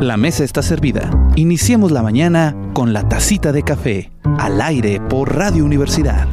La mesa está servida. Iniciemos la mañana con la tacita de café, al aire por Radio Universidad.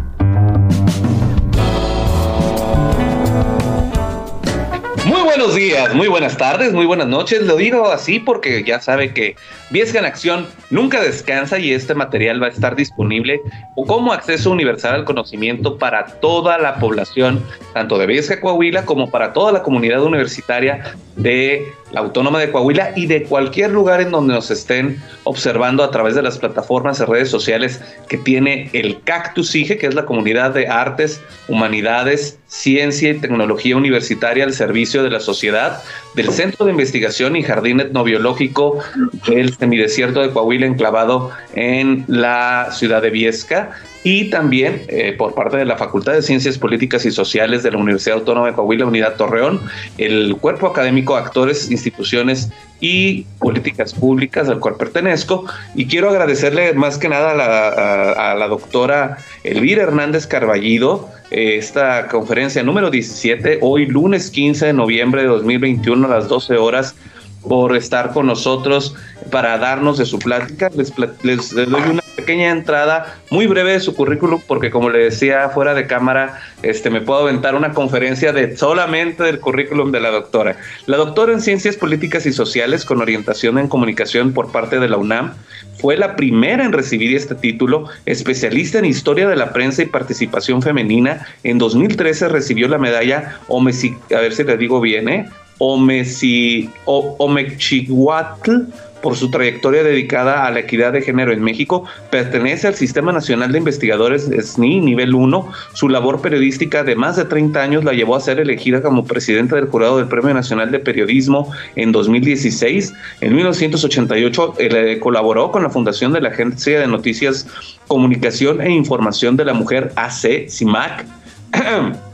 Muy buenos días, muy buenas tardes, muy buenas noches. Lo digo así porque ya sabe que Viesca en Acción nunca descansa y este material va a estar disponible como acceso universal al conocimiento para toda la población, tanto de Viesca Coahuila como para toda la comunidad universitaria de la Autónoma de Coahuila y de cualquier lugar en donde nos estén observando a través de las plataformas y redes sociales que tiene el Cactus IGE, que es la comunidad de artes, humanidades, ciencia y tecnología universitaria al servicio de la sociedad, del Centro de Investigación y Jardín Etnobiológico del Semidesierto de Coahuila, enclavado en la ciudad de Viesca, y también eh, por parte de la Facultad de Ciencias Políticas y Sociales de la Universidad Autónoma de Coahuila, Unidad Torreón, el cuerpo académico, actores, instituciones y políticas públicas al cual pertenezco. Y quiero agradecerle más que nada a la, a, doctora Elvira Hernández Carballido, eh, esta conferencia número 17, hoy lunes 15 de noviembre de 2021 a las 12 horas por estar con nosotros para darnos de su plática. Les, les, doy una pequeña entrada muy breve de su currículum porque como le decía fuera de cámara, este, me puedo aventar una conferencia de solamente del currículum de la doctora. La doctora en Ciencias Políticas y Sociales con orientación en comunicación por parte de la UNAM fue la primera en recibir este título, especialista en historia de la prensa y participación femenina. En 2013 recibió la medalla Omesi, a ver si le digo bien, ¿eh? Omesi, o, Omechihuatl por su trayectoria dedicada a la equidad de género en México, pertenece al Sistema Nacional de Investigadores SNI nivel 1. Su labor periodística de más de 30 años la llevó a ser elegida como presidenta del jurado del Premio Nacional de Periodismo en 2016. En 1988 eh, colaboró con la fundación de la Agencia de Noticias, Comunicación e Información de la Mujer AC, CIMAC.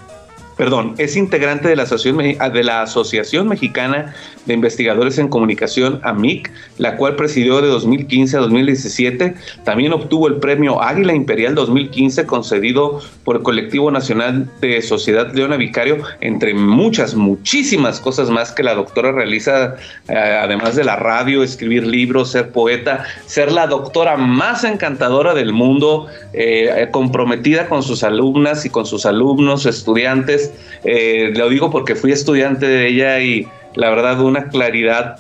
perdón, es integrante de la, Asociación, de la Asociación Mexicana de Investigadores en Comunicación, AMIC, la cual presidió de 2015 a 2017. También obtuvo el premio Águila Imperial 2015 concedido por el Colectivo Nacional de Sociedad Leona Vicario, entre muchas, muchísimas cosas más que la doctora realiza, eh, además de la radio, escribir libros, ser poeta, ser la doctora más encantadora del mundo, eh, comprometida con sus alumnas y con sus alumnos, estudiantes eh, lo digo porque fui estudiante de ella y la verdad una claridad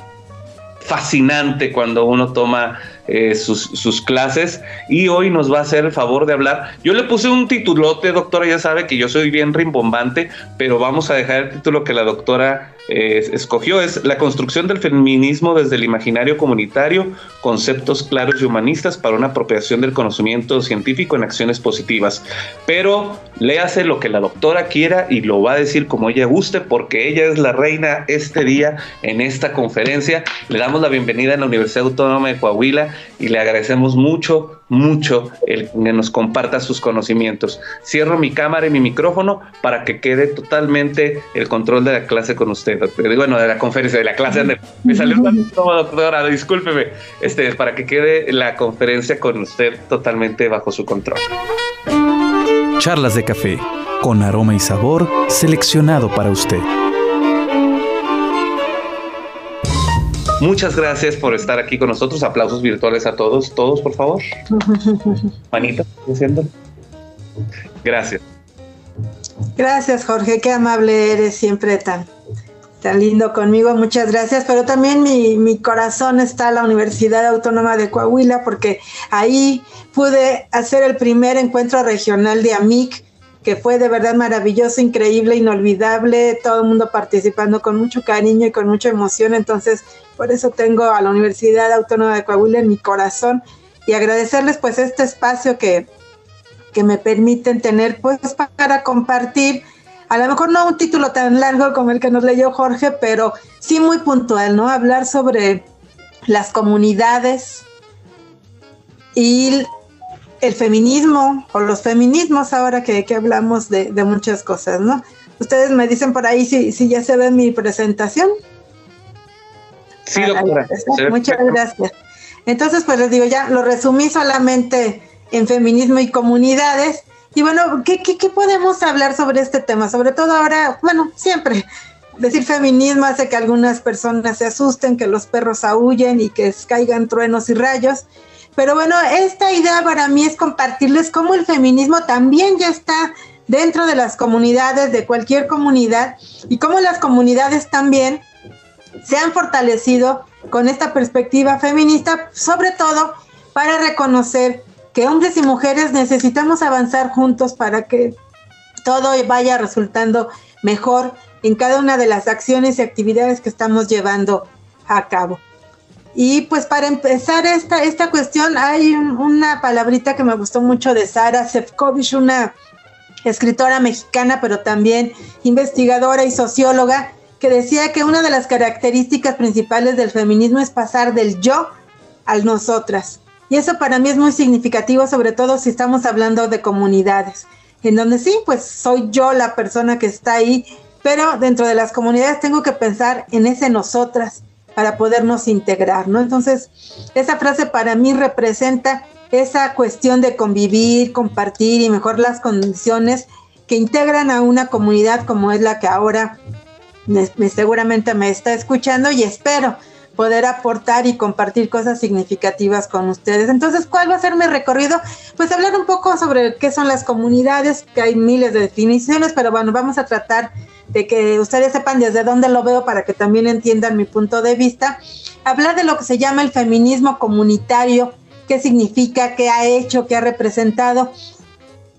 fascinante cuando uno toma eh, sus, sus, clases y hoy nos va a hacer el favor de hablar. Yo le puse un titulote, doctora, ya sabe que yo soy bien rimbombante, pero vamos a dejar el título que la doctora escogió es la construcción del feminismo desde el imaginario comunitario, conceptos claros y humanistas para una apropiación del conocimiento científico en acciones positivas. Pero léase lo que la doctora quiera y lo va a decir como ella guste, porque ella es la reina este día en esta conferencia. Le damos la bienvenida en la Universidad Autónoma de Coahuila y le agradecemos mucho mucho el que nos comparta sus conocimientos. Cierro mi cámara y mi micrófono para que quede totalmente el control de la clase con usted. Bueno, de la conferencia, de la clase. Me salió un doctora, discúlpeme. Este, para que quede la conferencia con usted totalmente bajo su control. Charlas de café, con aroma y sabor seleccionado para usted. Muchas gracias por estar aquí con nosotros. Aplausos virtuales a todos, todos, por favor. Manita, haciendo. Gracias. Gracias, Jorge. Qué amable eres, siempre tan, tan lindo conmigo. Muchas gracias. Pero también mi, mi corazón está en la Universidad Autónoma de Coahuila, porque ahí pude hacer el primer encuentro regional de AMIC que fue de verdad maravilloso, increíble, inolvidable, todo el mundo participando con mucho cariño y con mucha emoción. Entonces, por eso tengo a la Universidad Autónoma de Coahuila en mi corazón y agradecerles pues este espacio que, que me permiten tener pues para compartir a lo mejor no un título tan largo como el que nos leyó Jorge, pero sí muy puntual, ¿no? Hablar sobre las comunidades y el feminismo o los feminismos ahora que, hablamos de, muchas cosas, ¿no? Ustedes me dicen por ahí si, si ya se ve mi presentación. Sí, doctora. Muchas gracias. Entonces, pues les digo, ya lo resumí solamente en feminismo y comunidades. Y bueno, ¿qué, qué, qué podemos hablar sobre este tema? Sobre todo ahora, bueno, siempre decir feminismo hace que algunas personas se asusten, que los perros aúllen y que caigan truenos y rayos. Pero bueno, esta idea para mí es compartirles cómo el feminismo también ya está dentro de las comunidades, de cualquier comunidad, y cómo las comunidades también se han fortalecido con esta perspectiva feminista, sobre todo para reconocer que hombres y mujeres necesitamos avanzar juntos para que todo vaya resultando mejor en cada una de las acciones y actividades que estamos llevando a cabo. Y pues para empezar esta, esta cuestión, hay una palabrita que me gustó mucho de Sara Sefcovic, una escritora mexicana, pero también investigadora y socióloga, que decía que una de las características principales del feminismo es pasar del yo al nosotras. Y eso para mí es muy significativo, sobre todo si estamos hablando de comunidades, en donde sí, pues soy yo la persona que está ahí, pero dentro de las comunidades tengo que pensar en ese nosotras para podernos integrar, ¿no? Entonces, esa frase para mí representa esa cuestión de convivir, compartir y mejorar las condiciones que integran a una comunidad como es la que ahora me, seguramente me está escuchando y espero poder aportar y compartir cosas significativas con ustedes. Entonces, ¿cuál va a ser mi recorrido? Pues hablar un poco sobre qué son las comunidades, que hay miles de definiciones, pero bueno, vamos a tratar que ustedes sepan desde dónde lo veo para que también entiendan mi punto de vista. Hablar de lo que se llama el feminismo comunitario, qué significa, qué ha hecho, qué ha representado.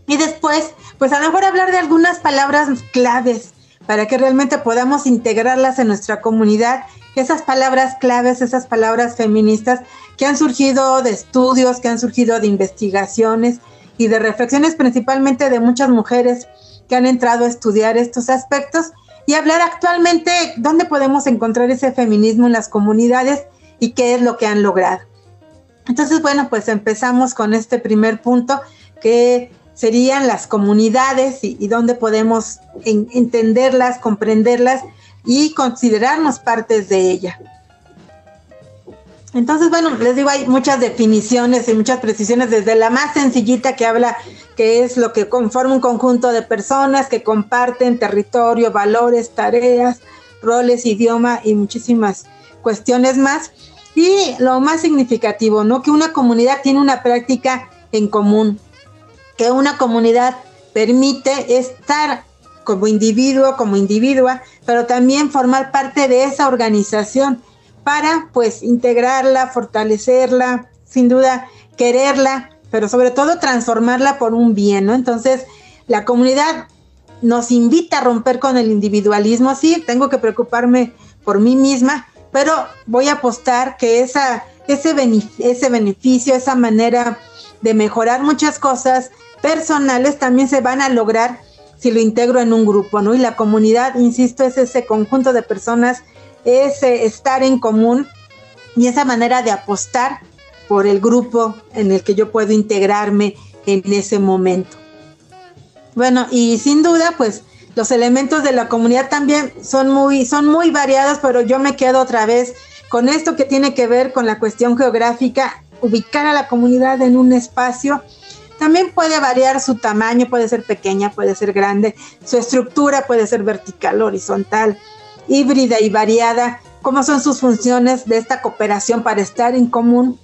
Y después, pues a lo mejor hablar de algunas palabras claves para que realmente podamos integrarlas en nuestra comunidad. Esas palabras claves, esas palabras feministas que han surgido de estudios, que han surgido de investigaciones y de reflexiones principalmente de muchas mujeres que han entrado a estudiar estos aspectos y hablar actualmente dónde podemos encontrar ese feminismo en las comunidades y qué es lo que han logrado. Entonces, bueno, pues empezamos con este primer punto que serían las comunidades y, dónde podemos entenderlas, comprenderlas y considerarnos partes de ella. Entonces, bueno, les digo, hay muchas definiciones y muchas precisiones, desde la más sencillita que habla que es lo que conforma un conjunto de personas que comparten territorio, valores, tareas, roles, idioma y muchísimas cuestiones más, y lo más significativo, ¿no? Que una comunidad tiene una práctica en común, que una comunidad permite estar como individuo, como individua, pero también formar parte de esa organización para pues integrarla, fortalecerla, sin duda quererla, pero sobre todo transformarla por un bien, ¿no? Entonces, la comunidad nos invita a romper con el individualismo, sí, tengo que preocuparme por mí misma, pero voy a apostar que esa, ese, ese beneficio, esa manera de mejorar muchas cosas personales también se van a lograr si lo integro en un grupo, ¿no? Y la comunidad, insisto, es ese conjunto de personas, ese estar en común y esa manera de apostar por el grupo en el que yo puedo integrarme en ese momento. Bueno, y sin duda, pues los elementos de la comunidad también son muy, son muy variados, pero yo me quedo otra vez con esto que tiene que ver con la cuestión geográfica, ubicar a la comunidad en un espacio. También puede variar su tamaño, puede ser pequeña, puede ser grande, su estructura puede ser vertical, horizontal, híbrida y variada, cómo son sus funciones de esta cooperación para estar en común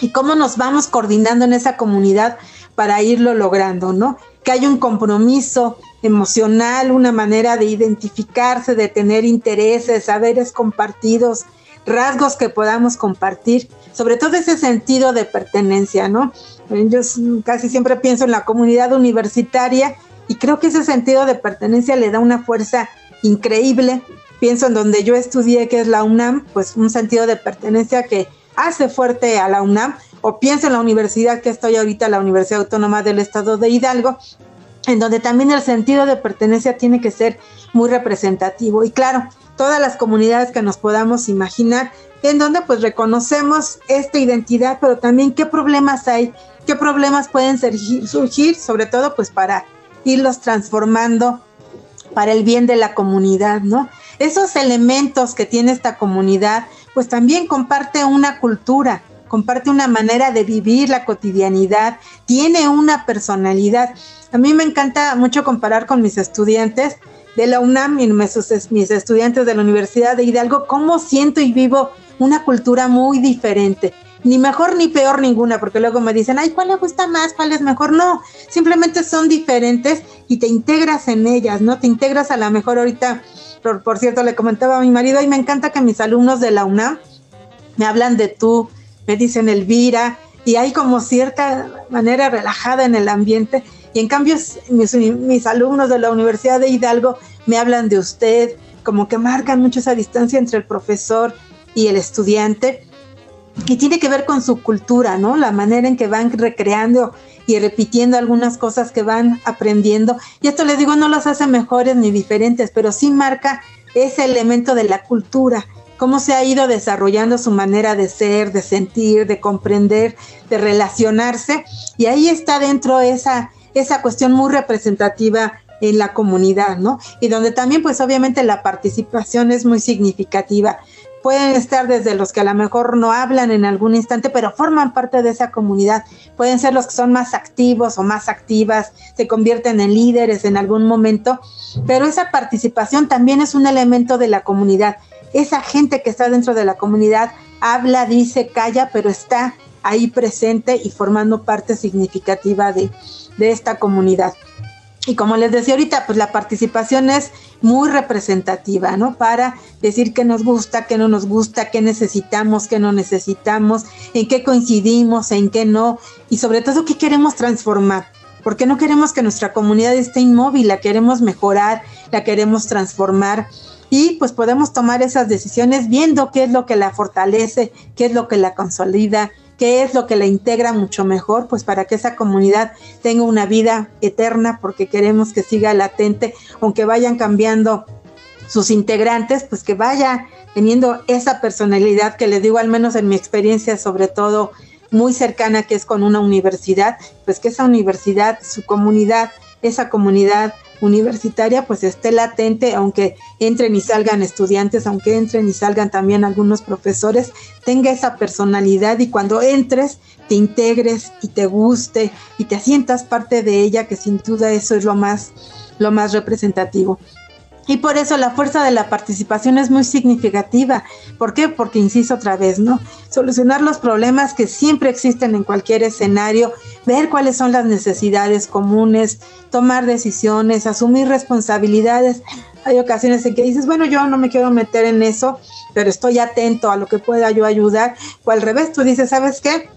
y cómo nos vamos coordinando en esa comunidad para irlo logrando, ¿no? Que hay un compromiso emocional, una manera de identificarse, de tener intereses, saberes compartidos, rasgos que podamos compartir, sobre todo ese sentido de pertenencia, ¿no? Yo casi siempre pienso en la comunidad universitaria y creo que ese sentido de pertenencia le da una fuerza increíble. Pienso en donde yo estudié, que es la UNAM, pues un sentido de pertenencia que hace fuerte a la UNAM, o pienso en la universidad que estoy ahorita, la Universidad Autónoma del Estado de Hidalgo, en donde también el sentido de pertenencia tiene que ser muy representativo. Y claro, todas las comunidades que nos podamos imaginar, en donde pues reconocemos esta identidad, pero también qué problemas hay, qué problemas pueden surgir, sobre todo pues para irlos transformando para el bien de la comunidad, ¿no? Esos elementos que tiene esta comunidad, pues también comparte una cultura, comparte una manera de vivir la cotidianidad, tiene una personalidad. A mí me encanta mucho comparar con mis estudiantes de la UNAM y mis, estudiantes de la Universidad de Hidalgo, cómo siento y vivo una cultura muy diferente. Ni mejor ni peor ninguna, porque luego me dicen, ay, ¿cuál le gusta más? ¿Cuál es mejor? No, simplemente son diferentes y te integras en ellas, ¿no? Te integras a la mejor ahorita. Por, por cierto, le comentaba a mi marido, y me encanta que mis alumnos de la UNAM me hablan de tú, me dicen Elvira, y hay como cierta manera relajada en el ambiente. Y en cambio, mis, mis, alumnos de la Universidad de Hidalgo me hablan de usted, como que marcan mucho esa distancia entre el profesor y el estudiante. Y tiene que ver con su cultura, ¿no? La manera en que van recreando y repitiendo algunas cosas que van aprendiendo. Y esto les digo, no los hace mejores ni diferentes, pero sí marca ese elemento de la cultura cómo se ha ido desarrollando su manera de ser, de sentir, de comprender, de relacionarse. Y ahí está dentro esa, esa cuestión muy representativa en la comunidad, ¿no? Y donde también, pues obviamente la participación es muy significativa. Pueden estar desde los que a lo mejor no hablan en algún instante, pero forman parte de esa comunidad. Pueden ser los que son más activos o más activas, se convierten en líderes en algún momento, pero esa participación también es un elemento de la comunidad esa gente que está dentro de la comunidad habla, dice, calla, pero está ahí presente y formando parte significativa de, esta comunidad. Y como les decía ahorita, pues la participación es muy representativa, ¿no? Para decir qué nos gusta, qué no nos gusta, qué necesitamos, qué no necesitamos, en qué coincidimos, en qué no, y sobre todo qué queremos transformar. Porque no queremos que nuestra comunidad esté inmóvil, la queremos mejorar, la queremos transformar y pues podemos tomar esas decisiones viendo qué es lo que la fortalece, qué es lo que la consolida, qué es lo que la integra mucho mejor, pues para que esa comunidad tenga una vida eterna, porque queremos que siga latente, aunque vayan cambiando sus integrantes, pues que vaya teniendo esa personalidad que les digo, al menos en mi experiencia, sobre todo muy cercana, que es con una universidad, pues que esa universidad, su comunidad, esa comunidad universitaria pues esté latente, aunque entren y salgan estudiantes, aunque entren y salgan también algunos profesores, tenga esa personalidad y cuando entres te integres y te guste y te sientas parte de ella, que sin duda eso es lo más, lo más representativo. Y por eso la fuerza de la participación es muy significativa. ¿Por qué? Porque, insisto otra vez, ¿no? Solucionar los problemas que siempre existen en cualquier escenario, ver cuáles son las necesidades comunes, tomar decisiones, asumir responsabilidades. Hay ocasiones en que dices, bueno, yo no me quiero meter en eso, pero estoy atento a lo que pueda yo ayudar. O al revés, tú dices, ¿sabes qué?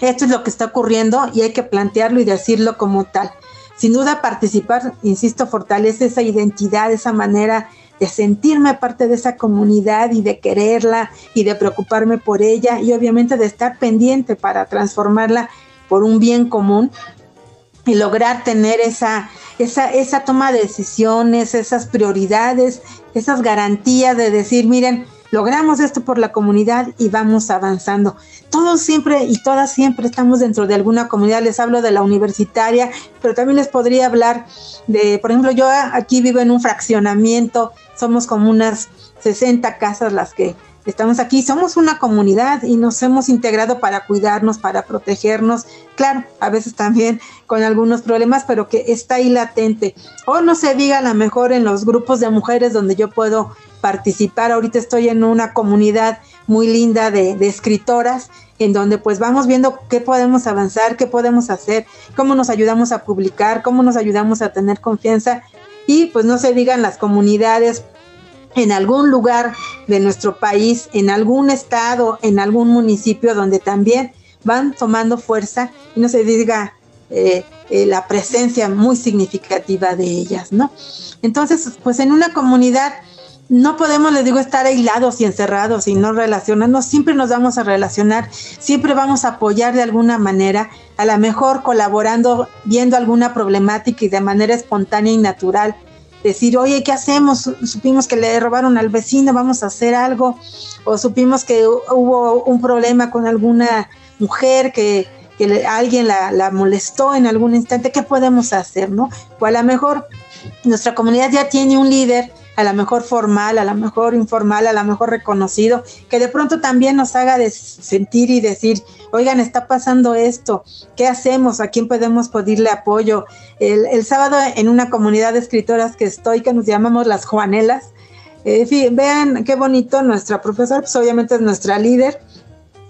Esto es lo que está ocurriendo y hay que plantearlo y decirlo como tal. Sin duda participar, insisto, fortalece esa identidad, esa manera de sentirme parte de esa comunidad y de quererla y de preocuparme por ella y obviamente de estar pendiente para transformarla por un bien común y lograr tener esa, esa, esa toma de decisiones, esas prioridades, esas garantías de decir, miren, logramos esto por la comunidad y vamos avanzando. Todos siempre y todas siempre estamos dentro de alguna comunidad. Les hablo de la universitaria, pero también les podría hablar de, por ejemplo, yo aquí vivo en un fraccionamiento, somos como unas 60 casas las que estamos aquí, somos una comunidad y nos hemos integrado para cuidarnos, para protegernos, claro, a veces también con algunos problemas, pero que está ahí latente. O no se diga a lo mejor en los grupos de mujeres donde yo puedo participar. Ahorita estoy en una comunidad muy linda de, escritoras en donde pues vamos viendo qué podemos avanzar, qué podemos hacer, cómo nos ayudamos a publicar, cómo nos ayudamos a tener confianza y pues no se digan las comunidades en algún lugar de nuestro país, en algún estado, en algún municipio donde también van tomando fuerza y no se diga eh, eh, la presencia muy significativa de ellas, ¿no? Entonces, pues en una comunidad no podemos, les digo, estar aislados y encerrados y no relacionarnos, siempre nos vamos a relacionar, siempre vamos a apoyar de alguna manera, a lo mejor colaborando, viendo alguna problemática y de manera espontánea y natural, decir, oye, ¿qué hacemos? Supimos que le robaron al vecino, vamos a hacer algo, o supimos que hubo un problema con alguna mujer que, alguien la, la molestó en algún instante, ¿qué podemos hacer? ¿no? O a lo mejor nuestra comunidad ya tiene un líder, a lo mejor formal, a lo mejor informal, a lo mejor reconocido, que de pronto también nos haga sentir y decir, oigan, está pasando esto, ¿qué hacemos? ¿A quién podemos pedirle apoyo? El, el sábado en una comunidad de escritoras que estoy, que nos llamamos las Juanelas, eh, vean qué bonito, nuestra profesora, pues obviamente es nuestra líder,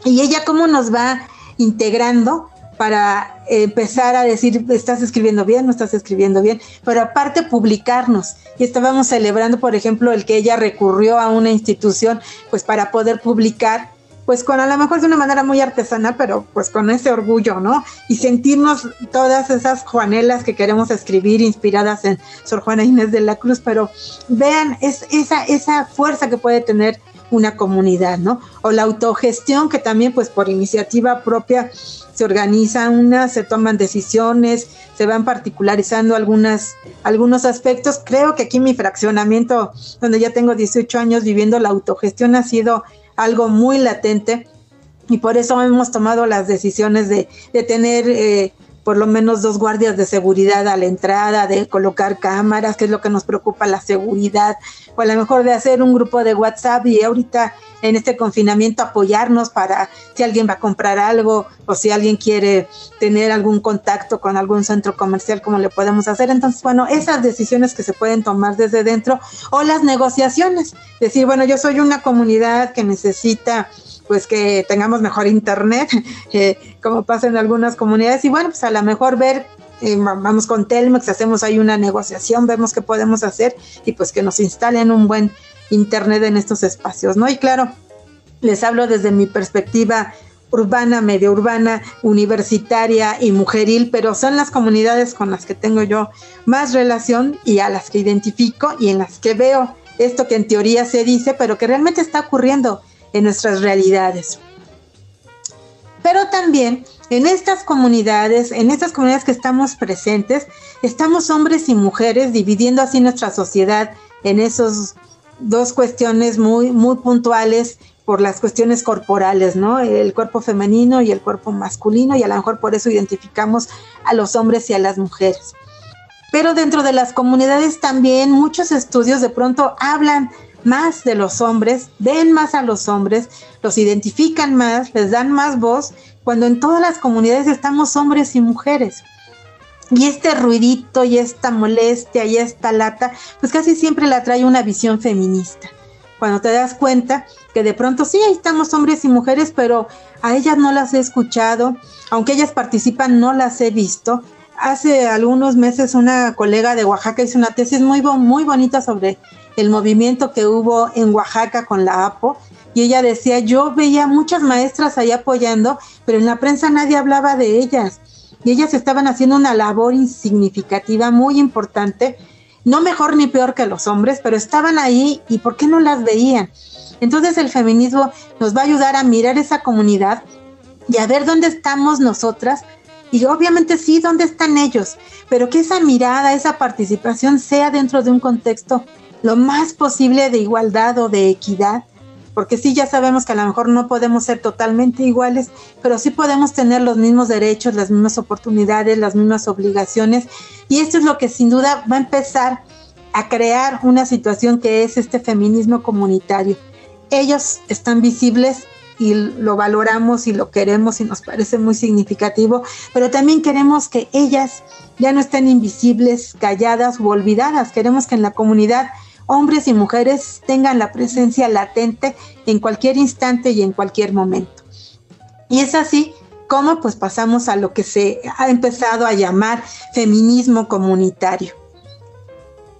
y ella cómo nos va integrando para empezar a decir, estás escribiendo bien, no estás escribiendo bien, pero aparte publicarnos. Y estábamos celebrando, por ejemplo, el que ella recurrió a una institución, pues para poder publicar, pues con a lo mejor de una manera muy artesanal, pero pues con ese orgullo, ¿no? Y sentirnos todas esas Juanelas que queremos escribir inspiradas en Sor Juana Inés de la Cruz, pero vean es, esa, esa fuerza que puede tener una comunidad, ¿no? O la autogestión que también pues por iniciativa propia se organiza una, se toman decisiones, se van particularizando algunas, algunos aspectos. Creo que aquí mi fraccionamiento, donde ya tengo 18 años viviendo la autogestión, ha sido algo muy latente y por eso hemos tomado las decisiones de, de tener eh, por lo menos dos guardias de seguridad a la entrada, de colocar cámaras, que es lo que nos preocupa, la seguridad, o a lo mejor de hacer un grupo de WhatsApp y ahorita en este confinamiento apoyarnos para si alguien va a comprar algo o si alguien quiere tener algún contacto con algún centro comercial, cómo le podemos hacer. Entonces, bueno, esas decisiones que se pueden tomar desde dentro o las negociaciones, decir, bueno, yo soy una comunidad que necesita pues que tengamos mejor internet, eh, como pasa en algunas comunidades, y bueno, pues a lo mejor ver, eh, vamos con Telmex, hacemos ahí una negociación, vemos qué podemos hacer y pues que nos instalen un buen internet en estos espacios, ¿no? Y claro, les hablo desde mi perspectiva urbana, medio urbana, universitaria y mujeril, pero son las comunidades con las que tengo yo más relación y a las que identifico y en las que veo esto que en teoría se dice, pero que realmente está ocurriendo en nuestras realidades. Pero también en estas comunidades, en estas comunidades que estamos presentes, estamos hombres y mujeres dividiendo así nuestra sociedad en esos dos cuestiones muy, muy puntuales por las cuestiones corporales, ¿no? El cuerpo femenino y el cuerpo masculino, y a lo mejor por eso identificamos a los hombres y a las mujeres. Pero dentro de las comunidades también muchos estudios de pronto hablan más de los hombres, ven más a los hombres, los identifican más, les dan más voz, cuando en todas las comunidades estamos hombres y mujeres. Y este ruidito y esta molestia y esta lata, pues casi siempre la trae una visión feminista. Cuando te das cuenta que de pronto sí, ahí estamos hombres y mujeres, pero a ellas no las he escuchado, aunque ellas participan, no las he visto. Hace algunos meses una colega de Oaxaca hizo una tesis muy, muy bonita sobre el movimiento que hubo en Oaxaca con la APO. Y ella decía, yo veía muchas maestras ahí apoyando, pero en la prensa nadie hablaba de ellas. Y ellas estaban haciendo una labor insignificativa, muy importante, no mejor ni peor que los hombres, pero estaban ahí y ¿por qué no las veían? Entonces el feminismo nos va a ayudar a mirar esa comunidad y a ver dónde estamos nosotras y obviamente sí, dónde están ellos, pero que esa mirada, esa participación sea dentro de un contexto lo más posible de igualdad o de equidad, porque sí ya sabemos que a lo mejor no podemos ser totalmente iguales, pero sí podemos tener los mismos derechos, las mismas oportunidades, las mismas obligaciones, y esto es lo que sin duda va a empezar a crear una situación que es este feminismo comunitario. Ellos están visibles y lo valoramos y lo queremos y nos parece muy significativo, pero también queremos que ellas ya no estén invisibles, calladas o olvidadas. Queremos que en la comunidad hombres y mujeres tengan la presencia latente en cualquier instante y en cualquier momento. Y es así como pues pasamos a lo que se ha empezado a llamar feminismo comunitario.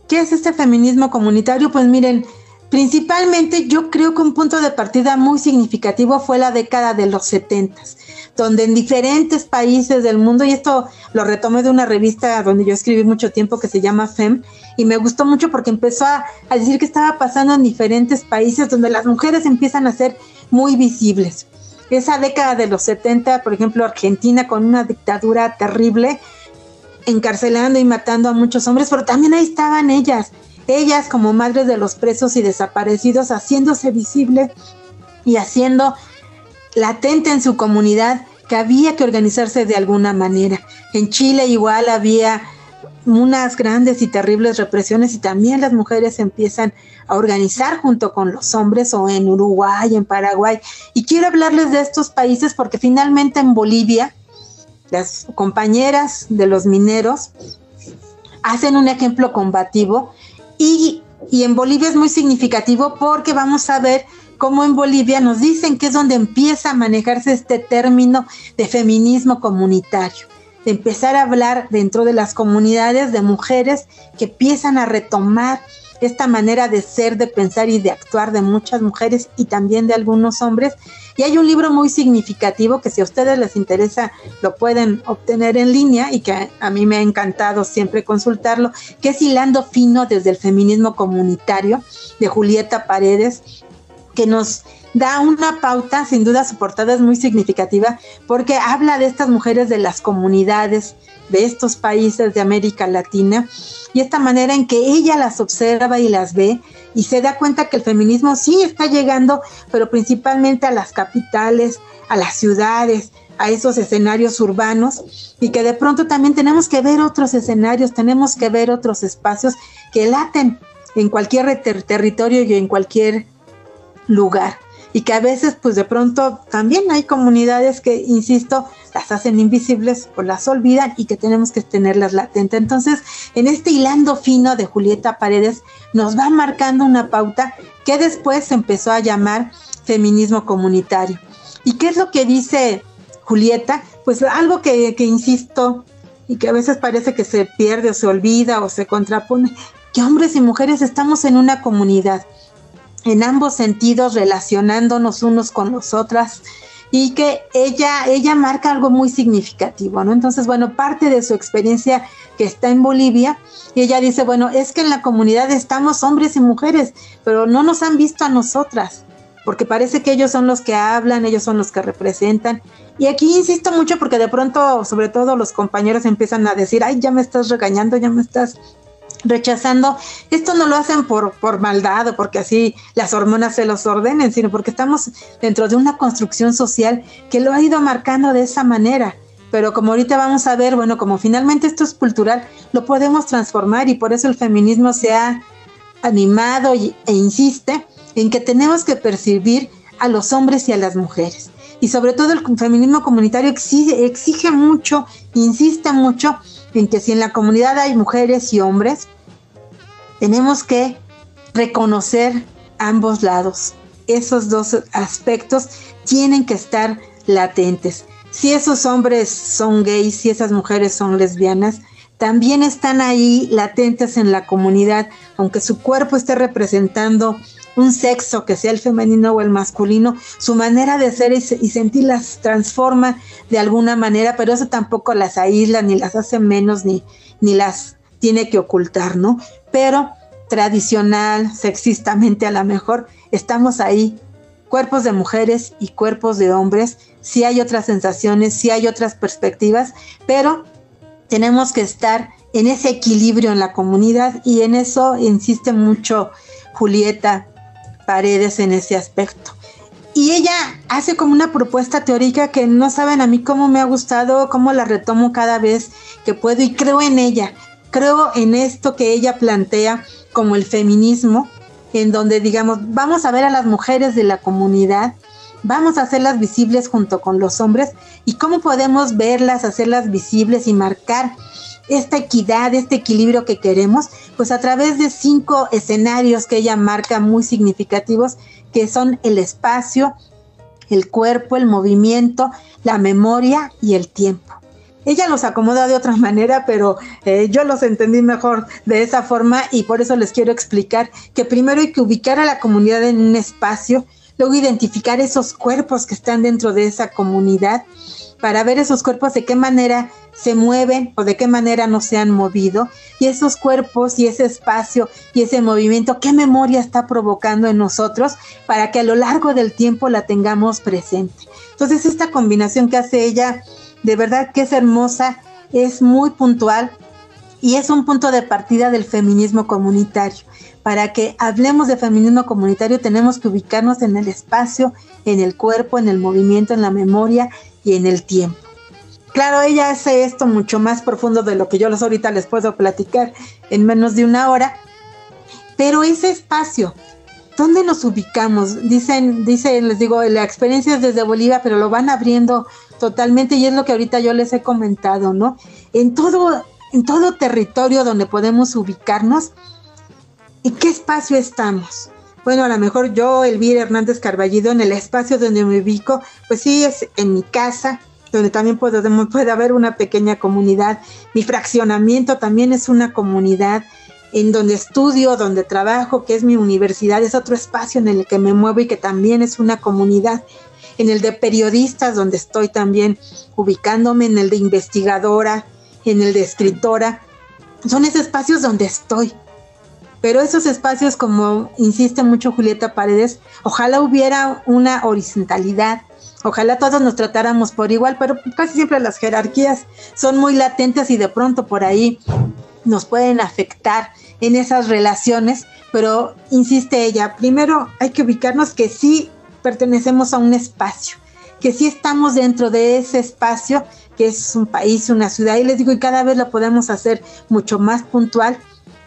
¿Qué es este feminismo comunitario? Pues miren, principalmente yo creo que un punto de partida muy significativo fue la década de los 70 donde en diferentes países del mundo, y esto lo retomé de una revista donde yo escribí mucho tiempo que se llama FEM, y me gustó mucho porque empezó a, decir que estaba pasando en diferentes países donde las mujeres empiezan a ser muy visibles. Esa década de los 70, por ejemplo, Argentina con una dictadura terrible, encarcelando y matando a muchos hombres, pero también ahí estaban ellas, ellas como madres de los presos y desaparecidos, haciéndose visible y haciendo latente en su comunidad que había que organizarse de alguna manera. En Chile igual había unas grandes y terribles represiones y también las mujeres empiezan a organizar junto con los hombres o en Uruguay, en Paraguay. Y quiero hablarles de estos países porque finalmente en Bolivia las compañeras de los mineros hacen un ejemplo combativo y, en Bolivia es muy significativo porque vamos a ver cómo en Bolivia nos dicen que es donde empieza a manejarse este término de feminismo comunitario de empezar a hablar dentro de las comunidades de mujeres que empiezan a retomar esta manera de ser, de pensar y de actuar de muchas mujeres y también de algunos hombres. Y hay un libro muy significativo que si a ustedes les interesa lo pueden obtener en línea y que a, mí me ha encantado siempre consultarlo, que es Hilando Fino desde el Feminismo Comunitario de Julieta Paredes, que nos da una pauta, sin duda su portada es muy significativa, porque habla de estas mujeres de las comunidades de estos países de América Latina y esta manera en que ella las observa y las ve y se da cuenta que el feminismo sí está llegando, pero principalmente a las capitales, a las ciudades, a esos escenarios urbanos y que de pronto también tenemos que ver otros escenarios, tenemos que ver otros espacios que laten en cualquier territorio y en cualquier lugar y que a veces pues de pronto también hay comunidades que, insisto, las hacen invisibles o las olvidan y que tenemos que tenerlas latentes. Entonces, en este hilando fino de Julieta Paredes nos va marcando una pauta que después se empezó a llamar feminismo comunitario. ¿Y qué es lo que dice Julieta? Pues algo que, que insisto y que a veces parece que se pierde o se olvida o se contrapone, que hombres y mujeres estamos en una comunidad en ambos sentidos relacionándonos unos con los otras y que ella, ella marca algo muy significativo, ¿no? Entonces, bueno, parte de su experiencia que está en Bolivia, y ella dice, bueno, es que en la comunidad estamos hombres y mujeres, pero no nos han visto a nosotras, porque parece que ellos son los que hablan, ellos son los que representan. Y aquí insisto mucho porque de pronto, sobre todo los compañeros empiezan a decir, ay, ya me estás regañando, ya me estás rechazando. Esto no lo hacen por, por maldad o porque así las hormonas se los ordenen, sino porque estamos dentro de una construcción social que lo ha ido marcando de esa manera. Pero como ahorita vamos a ver, bueno, como finalmente esto es cultural, lo podemos transformar y por eso el feminismo se ha animado e insiste en que tenemos que percibir a los hombres y a las mujeres. Y sobre todo el feminismo comunitario exige mucho, insiste mucho en que si en la comunidad hay mujeres y hombres, tenemos que reconocer ambos lados. Esos dos aspectos tienen que estar latentes. Si esos hombres son gays, si esas mujeres son lesbianas, también están ahí latentes en la comunidad, aunque su cuerpo esté representando un sexo que sea el femenino o el masculino, su manera de ser y, sentir las transforma de alguna manera, pero eso tampoco las aísla, ni las hace menos, ni, ni las tiene que ocultar, ¿no? Pero tradicional, sexistamente a lo mejor, estamos ahí, cuerpos de mujeres y cuerpos de hombres, sí hay otras sensaciones, sí hay otras perspectivas, pero tenemos que estar en ese equilibrio en la comunidad y en eso insiste mucho Julieta Paredes en ese aspecto. Y ella hace como una propuesta teórica que no saben a mí cómo me ha gustado, cómo la retomo cada vez que puedo y creo en ella. Creo en esto que ella plantea como el feminismo, en donde digamos, vamos a ver a las mujeres de la comunidad, vamos a hacerlas visibles junto con los hombres y cómo podemos verlas, hacerlas visibles y marcar esta equidad, este equilibrio que queremos, pues a través de cinco escenarios que ella marca muy significativos, que son el espacio, el cuerpo, el movimiento, la memoria y el tiempo. Ella los acomoda de otra manera, pero eh, yo los entendí mejor de esa forma y por eso les quiero explicar que primero hay que ubicar a la comunidad en un espacio, luego identificar esos cuerpos que están dentro de esa comunidad para ver esos cuerpos de qué manera se mueven o de qué manera no se han movido y esos cuerpos y ese espacio y ese movimiento, qué memoria está provocando en nosotros para que a lo largo del tiempo la tengamos presente. Entonces esta combinación que hace ella, de verdad que es hermosa, es muy puntual y es un punto de partida del feminismo comunitario. Para que hablemos de feminismo comunitario tenemos que ubicarnos en el espacio, en el cuerpo, en el movimiento, en la memoria y en el tiempo. Claro, ella hace esto mucho más profundo de lo que yo los ahorita les puedo platicar en menos de una hora, pero ese espacio, ¿dónde nos ubicamos? Dicen, dicen, les digo, la experiencia es desde Bolivia, pero lo van abriendo totalmente y es lo que ahorita yo les he comentado, ¿no? En todo, en todo territorio donde podemos ubicarnos, ¿en qué espacio estamos? Bueno, a lo mejor yo, Elvira Hernández Carballido, en el espacio donde me ubico, pues sí, es en mi casa, donde también puede, haber una pequeña comunidad. Mi fraccionamiento también es una comunidad en donde estudio, donde trabajo, que es mi universidad, es otro espacio en el que me muevo y que también es una comunidad. En el de periodistas, donde estoy también ubicándome, en el de investigadora, en el de escritora. Son esos espacios donde estoy. Pero esos espacios, como insiste mucho Julieta Paredes, ojalá hubiera una horizontalidad, Ojalá todos nos tratáramos por igual, pero casi siempre las jerarquías son muy latentes y de pronto por ahí nos pueden afectar en esas relaciones, pero insiste ella, primero hay que ubicarnos que sí pertenecemos a un espacio, que sí estamos dentro de ese espacio, que es un país, una ciudad, y les digo, y cada vez lo podemos hacer mucho más puntual.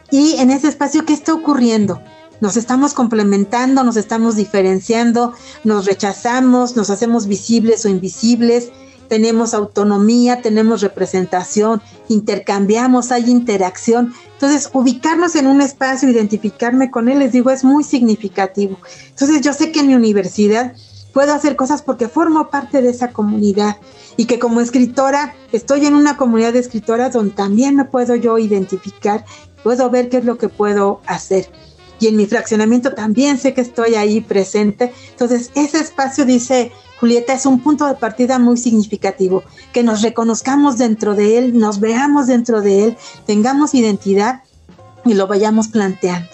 Y en ese espacio, ¿qué está ocurriendo? Nos estamos complementando, nos estamos diferenciando, nos rechazamos, nos hacemos visibles o invisibles, tenemos autonomía, tenemos representación, intercambiamos, hay interacción. Entonces, ubicarnos en un espacio, identificarme con él, les digo, es muy significativo. Entonces, yo sé que en mi universidad puedo hacer cosas porque formo parte de esa comunidad y que como escritora estoy en una comunidad de escritoras donde también me puedo yo identificar, puedo ver qué es lo que puedo hacer y en mi fraccionamiento también sé que estoy ahí presente. Entonces, ese espacio, dice Julieta, es un punto de partida muy significativo, que nos reconozcamos dentro de él, nos veamos dentro de él, tengamos identidad y lo vayamos planteando.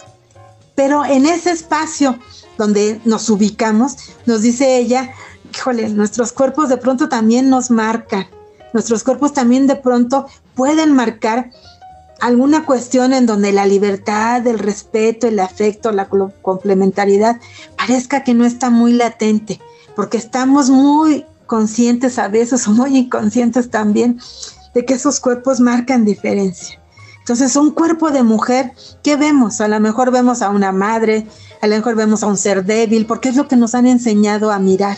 Pero en ese espacio donde nos ubicamos, nos dice ella, híjole, nuestros cuerpos de pronto también nos marcan, nuestros cuerpos también de pronto pueden marcar alguna cuestión en donde la libertad, el respeto, el afecto, la complementariedad parezca que no está muy latente, porque estamos muy conscientes a veces o muy inconscientes también de que esos cuerpos marcan diferencia. Entonces, un cuerpo de mujer, ¿qué vemos? A lo mejor vemos a una madre, a lo mejor vemos a un ser débil, porque es lo que nos han enseñado a mirar.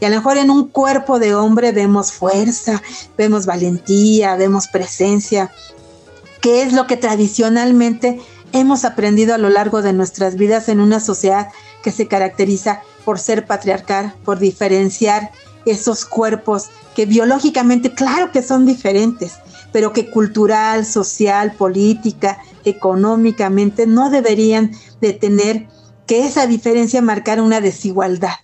Y a lo mejor en un cuerpo de hombre vemos fuerza, vemos valentía, vemos presencia, que es lo que tradicionalmente hemos aprendido a lo largo de nuestras vidas en una sociedad que se caracteriza por ser patriarcal, por diferenciar esos cuerpos que biológicamente, claro que son diferentes, pero que cultural, social, política, económicamente no deberían de tener que esa diferencia marcar una desigualdad.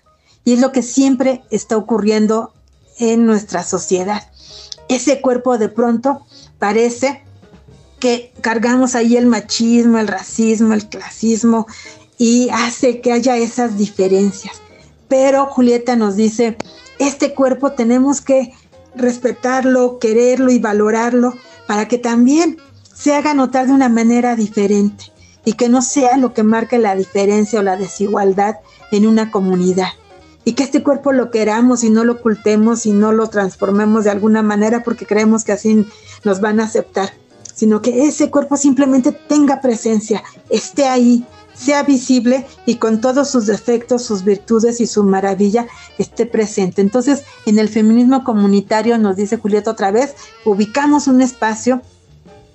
Y es lo que siempre está ocurriendo en nuestra sociedad. Ese cuerpo de pronto parece que cargamos ahí el machismo, el racismo, el clasismo y hace que haya esas diferencias. Pero Julieta nos dice, este cuerpo tenemos que respetarlo, quererlo y valorarlo para que también se haga notar de una manera diferente y que no sea lo que marque la diferencia o la desigualdad en una comunidad. Y que este cuerpo lo queramos y no lo ocultemos y no lo transformemos de alguna manera porque creemos que así nos van a aceptar sino que ese cuerpo simplemente tenga presencia, esté ahí, sea visible y con todos sus defectos, sus virtudes y su maravilla esté presente. Entonces, en el feminismo comunitario, nos dice Julieta otra vez, ubicamos un espacio,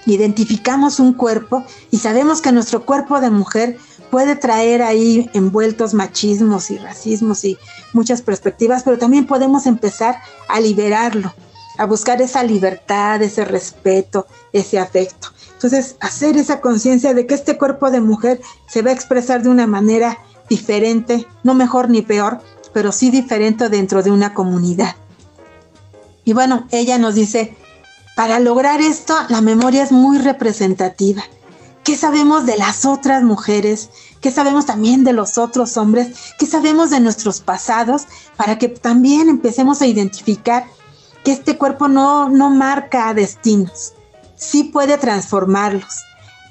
identificamos un cuerpo y sabemos que nuestro cuerpo de mujer puede traer ahí envueltos machismos y racismos y muchas perspectivas, pero también podemos empezar a liberarlo, a buscar esa libertad, ese respeto, ese afecto. Entonces, hacer esa conciencia de que este cuerpo de mujer se va a expresar de una manera diferente, no mejor ni peor, pero sí diferente dentro de una comunidad. Y bueno, ella nos dice, para lograr esto, la memoria es muy representativa. ¿Qué sabemos de las otras mujeres? ¿Qué sabemos también de los otros hombres? ¿Qué sabemos de nuestros pasados? Para que también empecemos a identificar que este cuerpo no, no marca destinos, sí puede transformarlos.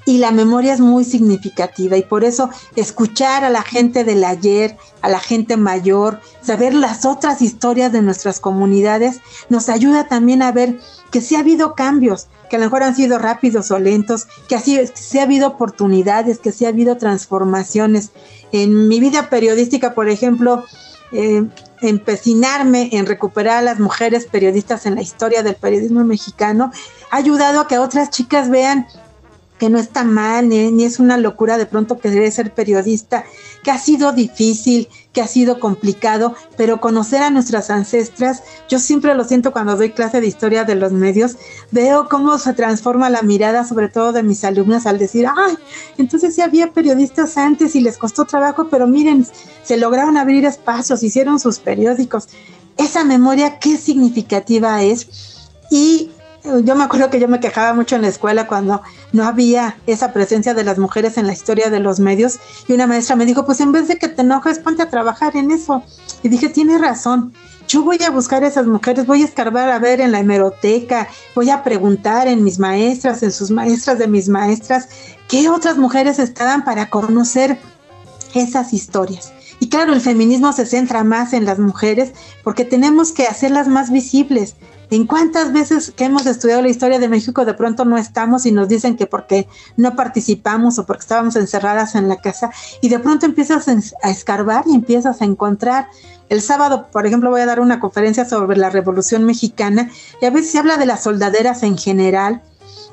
y la memoria es muy significativa y por eso escuchar a la gente del ayer, a la gente mayor, saber las otras historias de nuestras comunidades, nos ayuda también a ver que sí ha habido cambios, que a lo mejor han sido rápidos o lentos, que así sí ha habido oportunidades, que sí ha habido transformaciones. En mi vida periodística, por ejemplo, eh, empecinarme en recuperar a las mujeres periodistas en la historia del periodismo mexicano ha ayudado a que otras chicas vean que no está mal, ni, es una locura de pronto querer ser periodista, que ha sido difícil, que ha sido complicado, pero conocer a nuestras ancestras, yo siempre lo siento cuando doy clase de historia de los medios, veo cómo se transforma la mirada, sobre todo de mis alumnas, al decir, ay, entonces sí había periodistas antes y les costó trabajo, pero miren, se lograron abrir espacios, hicieron sus periódicos. Esa memoria, qué significativa es. Y yo me acuerdo que yo me quejaba mucho en la escuela cuando no había esa presencia de las mujeres en la historia de los medios y una maestra me dijo, pues en vez de que te enojes, ponte a trabajar en eso. Y dije, tiene razón, yo voy a buscar a esas mujeres, voy a escarbar a ver en la hemeroteca, voy a preguntar en mis maestras, en sus maestras de mis maestras, qué otras mujeres estaban para conocer esas historias. Y claro, el feminismo se centra más en las mujeres porque tenemos que hacerlas más visibles, ¿En cuántas veces que hemos estudiado la historia de México de pronto no estamos y nos dicen que porque no participamos o porque estábamos encerradas en la casa y de pronto empiezas a escarbar y empiezas a encontrar? El sábado, por ejemplo, voy a dar una conferencia sobre la Revolución Mexicana y a veces se habla de las soldaderas en general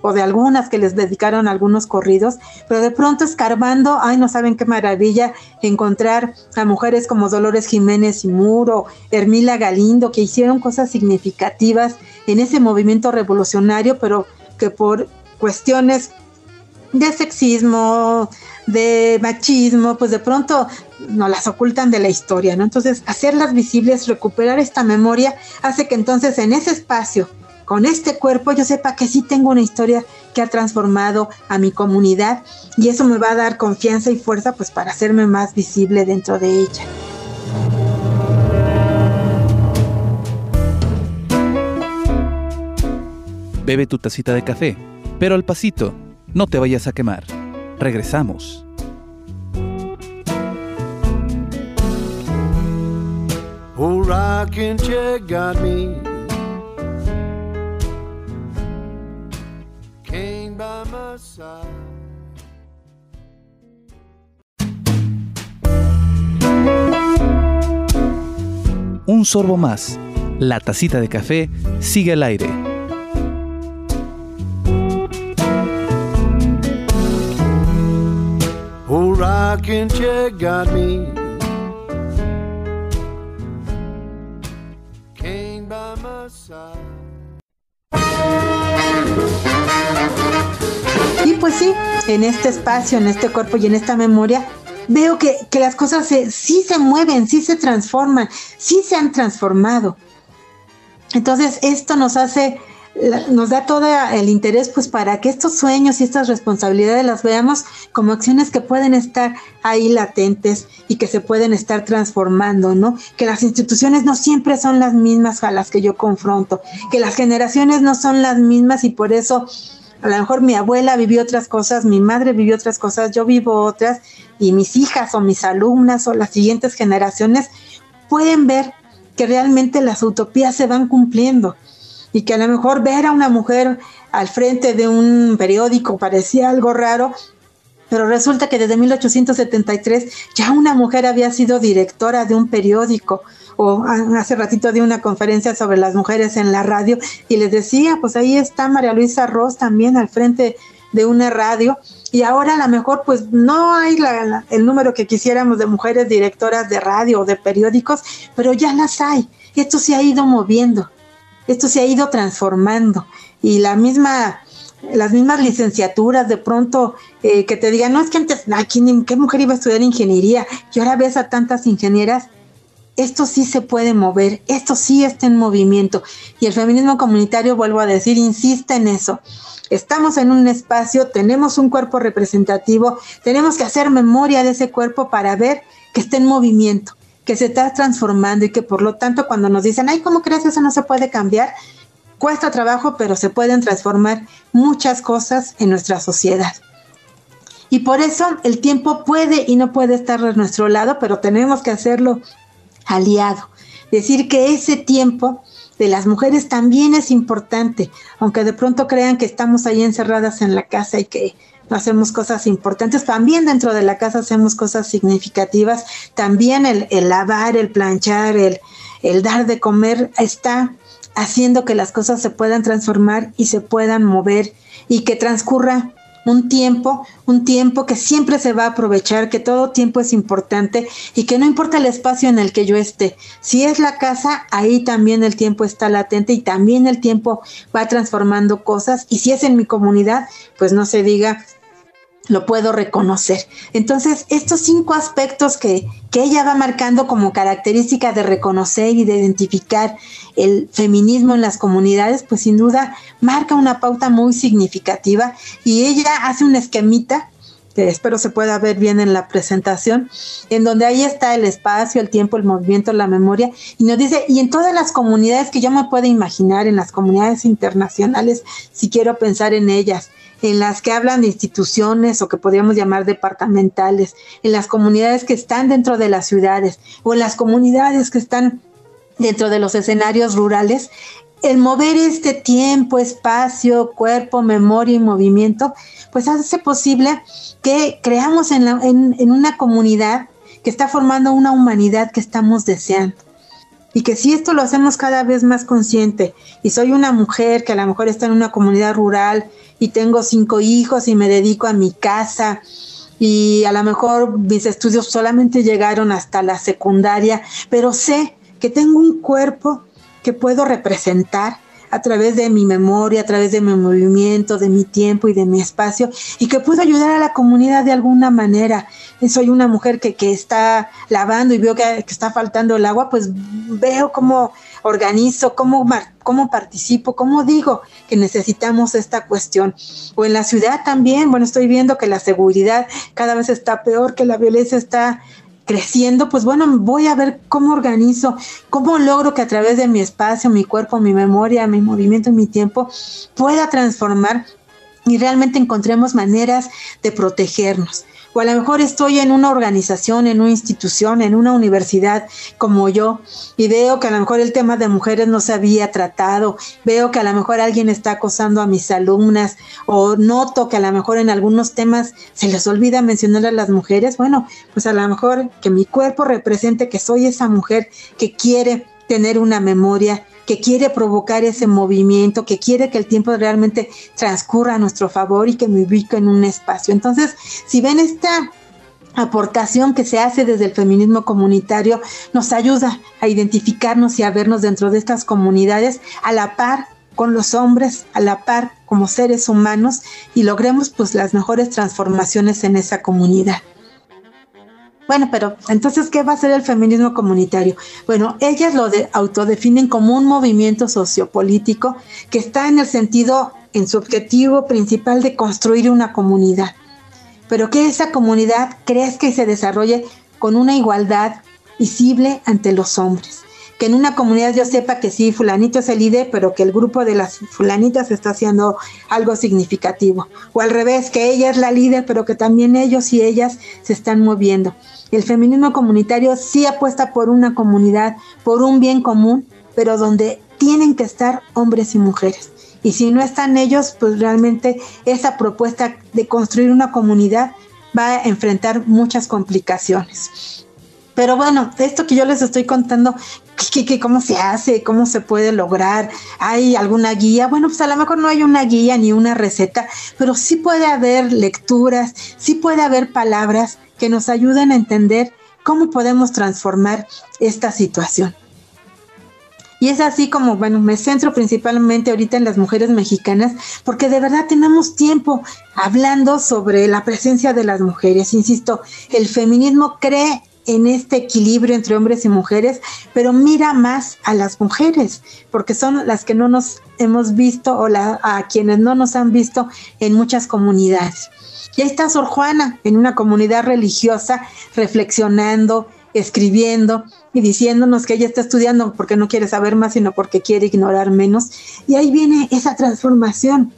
o de algunas que les dedicaron algunos corridos, pero de pronto escarbando, ay, no saben qué maravilla encontrar a mujeres como Dolores Jiménez y Muro, Hermila Galindo, que hicieron cosas significativas en ese movimiento revolucionario, pero que por cuestiones de sexismo, de machismo, pues de pronto no las ocultan de la historia, ¿no? Entonces, hacerlas visibles, recuperar esta memoria, hace que entonces en ese espacio con este cuerpo yo sepa que sí tengo una historia que ha transformado a mi comunidad y eso me va a dar confianza y fuerza pues para hacerme más visible dentro de ella. Bebe tu tacita de café, pero al pasito, no te vayas a quemar. Regresamos. Un sorbo más. La tacita de café sigue al aire. Y pues sí, en este espacio, en este cuerpo y en esta memoria, veo que, las cosas sí se mueven, sí se transforman, sí se han transformado. Entonces, esto nos hace, nos da todo el interés pues para que estos sueños y estas responsabilidades las veamos como acciones que pueden estar ahí latentes y que se pueden estar transformando, ¿no? Que las instituciones no siempre son las mismas a las que yo confronto, que las generaciones no son las mismas y por eso a lo mejor mi abuela vivió otras cosas, mi madre vivió otras cosas, yo vivo otras, y mis hijas o mis alumnas o las siguientes generaciones pueden ver que realmente las utopías se van cumpliendo y que a lo mejor ver a una mujer al frente de un periódico parecía algo raro, pero resulta que desde 1873 ya una mujer había sido directora de un periódico o hace ratito di una conferencia sobre las mujeres en la radio y les decía, pues ahí está María Luisa Ross también al frente de una radio y ahora a lo mejor pues no hay el número que quisiéramos de mujeres directoras de radio o de periódicos, pero ya las hay. Esto se ha ido moviendo, esto se ha ido transformando y la misma las mismas licenciaturas de pronto eh, que te digan, no es que antes, ¿qué mujer iba a estudiar ingeniería? Y ahora ves a tantas ingenieras esto sí se puede mover, esto sí está en movimiento. Y el feminismo comunitario, vuelvo a decir, insiste en eso. Estamos en un espacio, tenemos un cuerpo representativo, tenemos que hacer memoria de ese cuerpo para ver que está en movimiento, que se está transformando y que por lo tanto cuando nos dicen, ay, ¿cómo crees que eso no se puede cambiar? Cuesta trabajo, pero se pueden transformar muchas cosas en nuestra sociedad. Y por eso el tiempo puede y no puede estar a nuestro lado, pero tenemos que hacerlo aliado. Decir que ese tiempo de las mujeres también es importante, aunque de pronto crean que estamos ahí encerradas en la casa y que hacemos cosas importantes, también dentro de la casa hacemos cosas significativas, también el, lavar, el planchar, el dar de comer está haciendo que las cosas se puedan transformar y se puedan mover y que transcurra un tiempo, un tiempo que siempre se va a aprovechar, que todo tiempo es importante y que no importa el espacio en el que yo esté. Si es la casa, ahí también el tiempo está latente y también el tiempo va transformando cosas. Y si es en mi comunidad, pues no se diga lo puedo reconocer. Entonces, estos cinco aspectos que, que, ella va marcando como característica de reconocer y de identificar el feminismo en las comunidades, pues sin duda marca una pauta muy significativa y ella hace un esquemita que espero se pueda ver bien en la presentación, en donde ahí está el espacio, el tiempo, el movimiento, la memoria, y nos dice, y en todas las comunidades que yo me puedo imaginar, en las comunidades internacionales, si quiero pensar en ellas, en las que hablan de instituciones o que podríamos llamar departamentales, en las comunidades que están dentro de las ciudades o en las comunidades que están dentro de los escenarios rurales, el mover este tiempo, espacio, cuerpo, memoria y movimiento, pues hace posible que creamos en, en una comunidad que está formando una humanidad que estamos deseando. Y que si esto lo hacemos cada vez más consciente y soy una mujer que a lo mejor está en una comunidad rural y tengo cinco hijos y me dedico a mi casa y a lo mejor mis estudios solamente llegaron hasta la secundaria, pero sé que tengo un cuerpo que puedo representar a través de mi memoria, a través de mi movimiento, de mi tiempo y de mi espacio, y que puedo ayudar a la comunidad de alguna manera. Soy una mujer que, que está lavando y veo que, que, está faltando el agua, pues veo cómo organizo, cómo, cómo participo, cómo digo que necesitamos esta cuestión. O en la ciudad también, bueno, estoy viendo que la seguridad cada vez está peor, que la violencia está creciendo, pues bueno, voy a ver cómo organizo, cómo logro que a través de mi espacio, mi cuerpo, mi memoria, mi movimiento, mi tiempo, pueda transformar y realmente encontremos maneras de protegernos o a lo mejor estoy en una organización, en una institución, en una universidad como yo y veo que a lo mejor el tema de mujeres no se había tratado, veo que a lo mejor alguien está acosando a mis alumnas o noto que a lo mejor en algunos temas se les olvida mencionar a las mujeres, bueno, pues a lo mejor que mi cuerpo represente que soy esa mujer que quiere tener una memoria, que quiere provocar ese movimiento, que quiere que el tiempo realmente transcurra a nuestro favor y que me ubique en un espacio. Entonces, si ven esta aportación que se hace desde el feminismo comunitario, nos ayuda a identificarnos y a vernos dentro de estas comunidades a la par con los hombres, a la par como seres humanos y logremos pues las mejores transformaciones en esa comunidad. Bueno, pero entonces, ¿qué va a ser el feminismo comunitario? Bueno, ellas lo autodefinen como un movimiento sociopolítico que está en el sentido, en su objetivo principal de construir una comunidad, pero que esa comunidad crezca y se desarrolle con una igualdad visible ante los hombres que en una comunidad yo sepa que sí, fulanito es el líder, pero que el grupo de las fulanitas está haciendo algo significativo. O al revés, que ella es la líder, pero que también ellos y ellas se están moviendo. El feminismo comunitario sí apuesta por una comunidad, por un bien común, pero donde tienen que estar hombres y mujeres. Y si no están ellos, pues realmente esa propuesta de construir una comunidad va a enfrentar muchas complicaciones. Pero bueno, esto que yo les estoy contando, ¿qué, cómo se hace? ¿Cómo se puede lograr? ¿Hay alguna guía? Bueno, pues a lo mejor no hay una guía ni una receta, pero sí puede haber lecturas, sí puede haber palabras que nos ayuden a entender cómo podemos transformar esta situación. Y es así como, bueno, me centro principalmente ahorita en las mujeres mexicanas, porque de verdad tenemos tiempo hablando sobre la presencia de las mujeres. Insisto, el feminismo cree en este equilibrio entre hombres y mujeres, pero mira más a las mujeres, porque son las que no nos hemos visto o a quienes no nos han visto en muchas comunidades. Y ahí está Sor Juana, en una comunidad religiosa, reflexionando, escribiendo y diciéndonos que ella está estudiando porque no quiere saber más, sino porque quiere ignorar menos. Y ahí viene esa transformación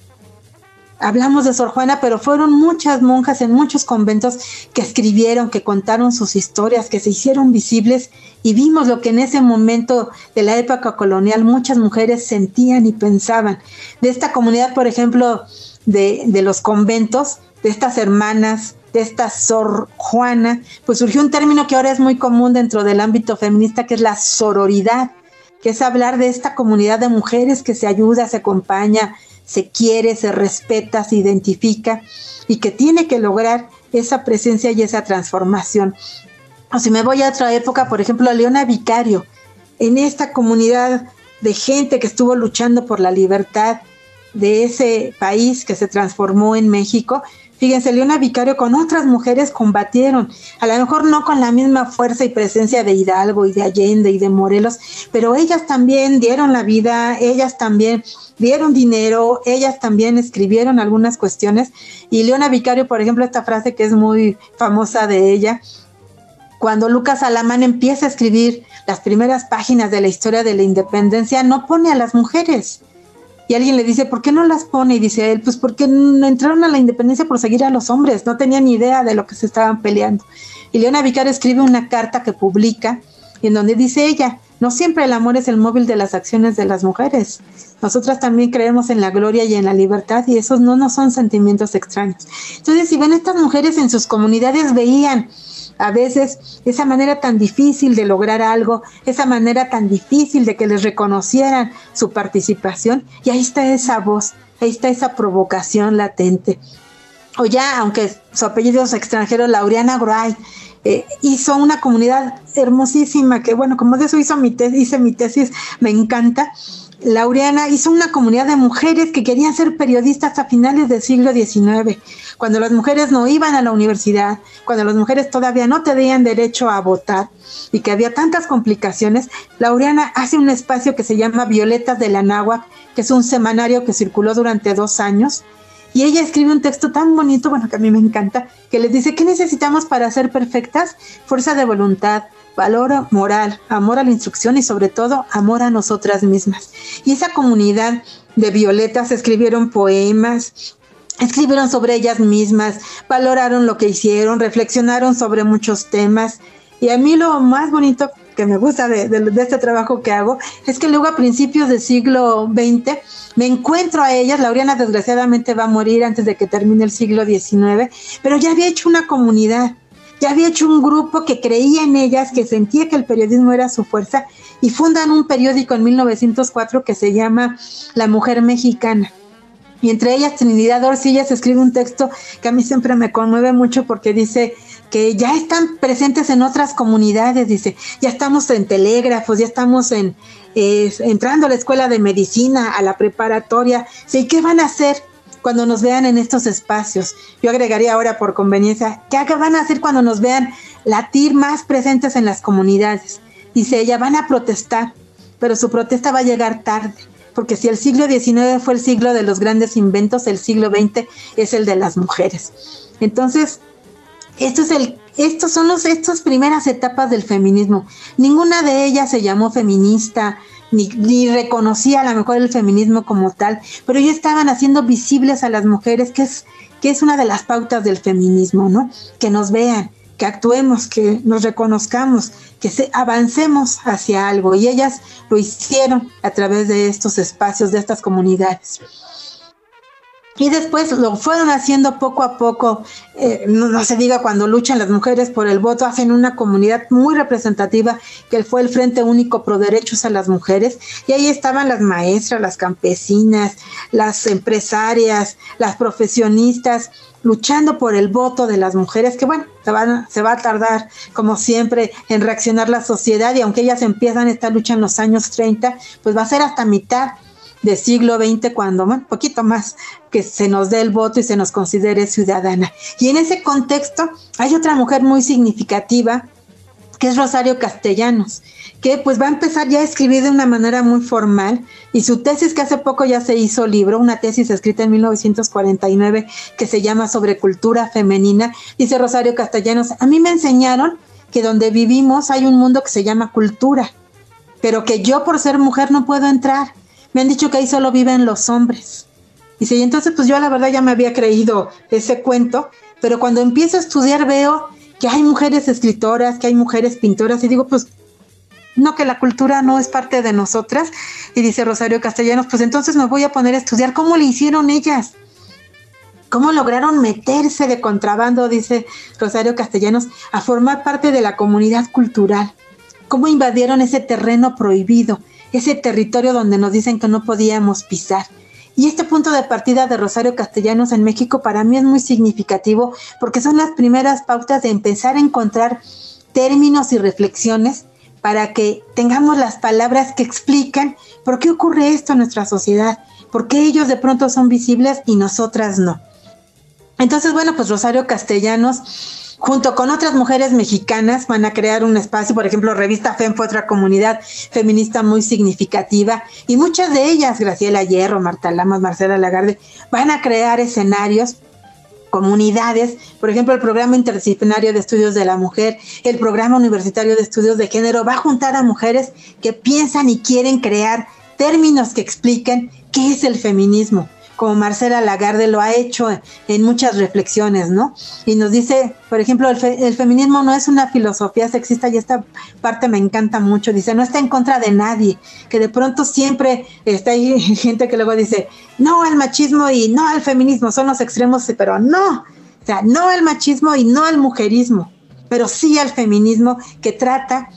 hablamos de Sor Juana, pero fueron muchas monjas en muchos conventos que escribieron, que contaron sus historias, que se hicieron visibles y vimos lo que en ese momento de la época colonial muchas mujeres sentían y pensaban. De esta comunidad, por ejemplo, de, de los conventos, de estas hermanas, de esta Sor Juana, pues surgió un término que ahora es muy común dentro del ámbito feminista, que es la sororidad, que es hablar de esta comunidad de mujeres que se ayuda, se acompaña, se quiere, se respeta, se identifica y que tiene que lograr esa presencia y esa transformación. O si me voy a otra época, por ejemplo, a Leona Vicario, en esta comunidad de gente que estuvo luchando por la libertad de ese país que se transformó en México, Fíjense, Leona Vicario con otras mujeres combatieron, a lo mejor no con la misma fuerza y presencia de Hidalgo y de Allende y de Morelos, pero ellas también dieron la vida, ellas también dieron dinero, ellas también escribieron algunas cuestiones. Y Leona Vicario, por ejemplo, esta frase que es muy famosa de ella, cuando Lucas Alamán empieza a escribir las primeras páginas de la historia de la independencia, no pone a las mujeres, y alguien le dice, ¿por qué no las pone? Y dice él, pues porque entraron a la independencia por seguir a los hombres, no tenían ni idea de lo que se estaban peleando. Y Leona Vicario escribe una carta que publica en donde dice ella, no siempre el amor es el móvil de las acciones de las mujeres. Nosotras también creemos en la gloria y en la libertad y esos no, no son sentimientos extraños. Entonces, si ven, estas mujeres en sus comunidades veían a veces esa manera tan difícil de lograr algo, esa manera tan difícil de que les reconocieran su participación, y ahí está esa voz, ahí está esa provocación latente. O ya, aunque su apellido es extranjero, Laureana Gray, eh, hizo una comunidad hermosísima que, bueno, como de eso hizo mi hice mi tesis, me encanta, Laureana hizo una comunidad de mujeres que querían ser periodistas a finales del siglo XIX, cuando las mujeres no iban a la universidad, cuando las mujeres todavía no tenían derecho a votar y que había tantas complicaciones. Laureana hace un espacio que se llama Violetas de la Náhuac, que es un semanario que circuló durante dos años. Y ella escribe un texto tan bonito, bueno, que a mí me encanta, que les dice, ¿qué necesitamos para ser perfectas? Fuerza de voluntad, valor moral, amor a la instrucción y sobre todo amor a nosotras mismas. Y esa comunidad de violetas escribieron poemas, escribieron sobre ellas mismas, valoraron lo que hicieron, reflexionaron sobre muchos temas. Y a mí lo más bonito que me gusta de, este trabajo que hago es que luego a principios del siglo XX me encuentro a ellas, Lauriana desgraciadamente va a morir antes de que termine el siglo XIX, pero ya había hecho una comunidad, ya había hecho un grupo que creía en ellas, que sentía que el periodismo era su fuerza y fundan un periódico en 1904 que se llama La Mujer Mexicana. Y entre ellas Trinidad Orsillas escribe un texto que a mí siempre me conmueve mucho porque dice que ya están presentes en otras comunidades, dice, ya estamos en telégrafos, ya estamos en entrando a la escuela de medicina, a la preparatoria, ¿sí? ¿qué van a hacer? Cuando nos vean en estos espacios. Yo agregaría ahora por conveniencia, ¿qué van a hacer cuando nos vean latir más presentes en las comunidades? Dice ella, van a protestar, pero su protesta va a llegar tarde, porque si el siglo XIX fue el siglo de los grandes inventos, el siglo XX es el de las mujeres. Entonces, esto es el, estos son los, estas primeras etapas del feminismo. Ninguna de ellas se llamó feminista, ni, reconocía a lo mejor el feminismo como tal, pero ya estaban haciendo visibles a las mujeres, que es, que es una de las pautas del feminismo, ¿no? Que nos vean, que actuemos, que nos reconozcamos, que se, avancemos hacia algo. Y ellas lo hicieron a través de estos espacios, de estas comunidades. Y después lo fueron haciendo poco a poco, eh, no, se diga cuando luchan las mujeres por el voto, hacen una comunidad muy representativa que fue el Frente Único Pro Derechos a las Mujeres, y ahí estaban las maestras, las campesinas, las empresarias, las profesionistas, luchando por el voto de las mujeres, que bueno, se, van, se va a tardar como siempre en reaccionar la sociedad, y aunque ellas empiezan esta lucha en los años 30, pues va a ser hasta mitad del siglo XX, cuando, un poquito más, que se nos dé el voto y se nos considere ciudadana. Y en ese contexto hay otra mujer muy significativa, que es Rosario Castellanos, que pues va a empezar ya a escribir de una manera muy formal y su tesis que hace poco ya se hizo libro, una tesis escrita en 1949 que se llama sobre cultura femenina, dice Rosario Castellanos, a mí me enseñaron que donde vivimos hay un mundo que se llama cultura, pero que yo por ser mujer no puedo entrar me han dicho que ahí solo viven los hombres. Dice, y entonces pues yo la verdad ya me había creído ese cuento, pero cuando empiezo a estudiar veo que hay mujeres escritoras, que hay mujeres pintoras, y digo, pues no, que la cultura no es parte de nosotras. Y dice Rosario Castellanos, pues entonces me voy a poner a estudiar cómo le hicieron ellas. ¿Cómo lograron meterse de contrabando, dice Rosario Castellanos, a formar parte de la comunidad cultural? ¿Cómo invadieron ese terreno prohibido, ese territorio donde nos dicen que no podíamos pisar? Y este punto de partida de Rosario Castellanos en México para mí es muy significativo porque son las primeras pautas de empezar a encontrar términos y reflexiones para que tengamos las palabras que explican por qué ocurre esto en nuestra sociedad, por qué ellos de pronto son visibles y nosotras no. Entonces, bueno, pues Rosario Castellanos, junto con otras mujeres mexicanas, van a crear un espacio, por ejemplo, Revista FEM fue otra comunidad feminista muy significativa, y muchas de ellas, Graciela Hierro, Marta Lamas, Marcela Lagarde, van a crear escenarios comunidades, por ejemplo, el programa interdisciplinario de estudios de la mujer, el programa universitario de estudios de género, va a juntar a mujeres que piensan y quieren crear términos que expliquen qué es el feminismo, como Marcela Lagarde lo ha hecho en muchas reflexiones, ¿no? Y nos dice, por ejemplo, el, feminismo no es una filosofía sexista y esta parte me encanta mucho, dice, no está en contra de nadie, que de pronto siempre está ahí gente que luego dice, no al machismo y no al feminismo, son los extremos, pero no, o sea, no al machismo y no al mujerismo, pero sí al feminismo que trata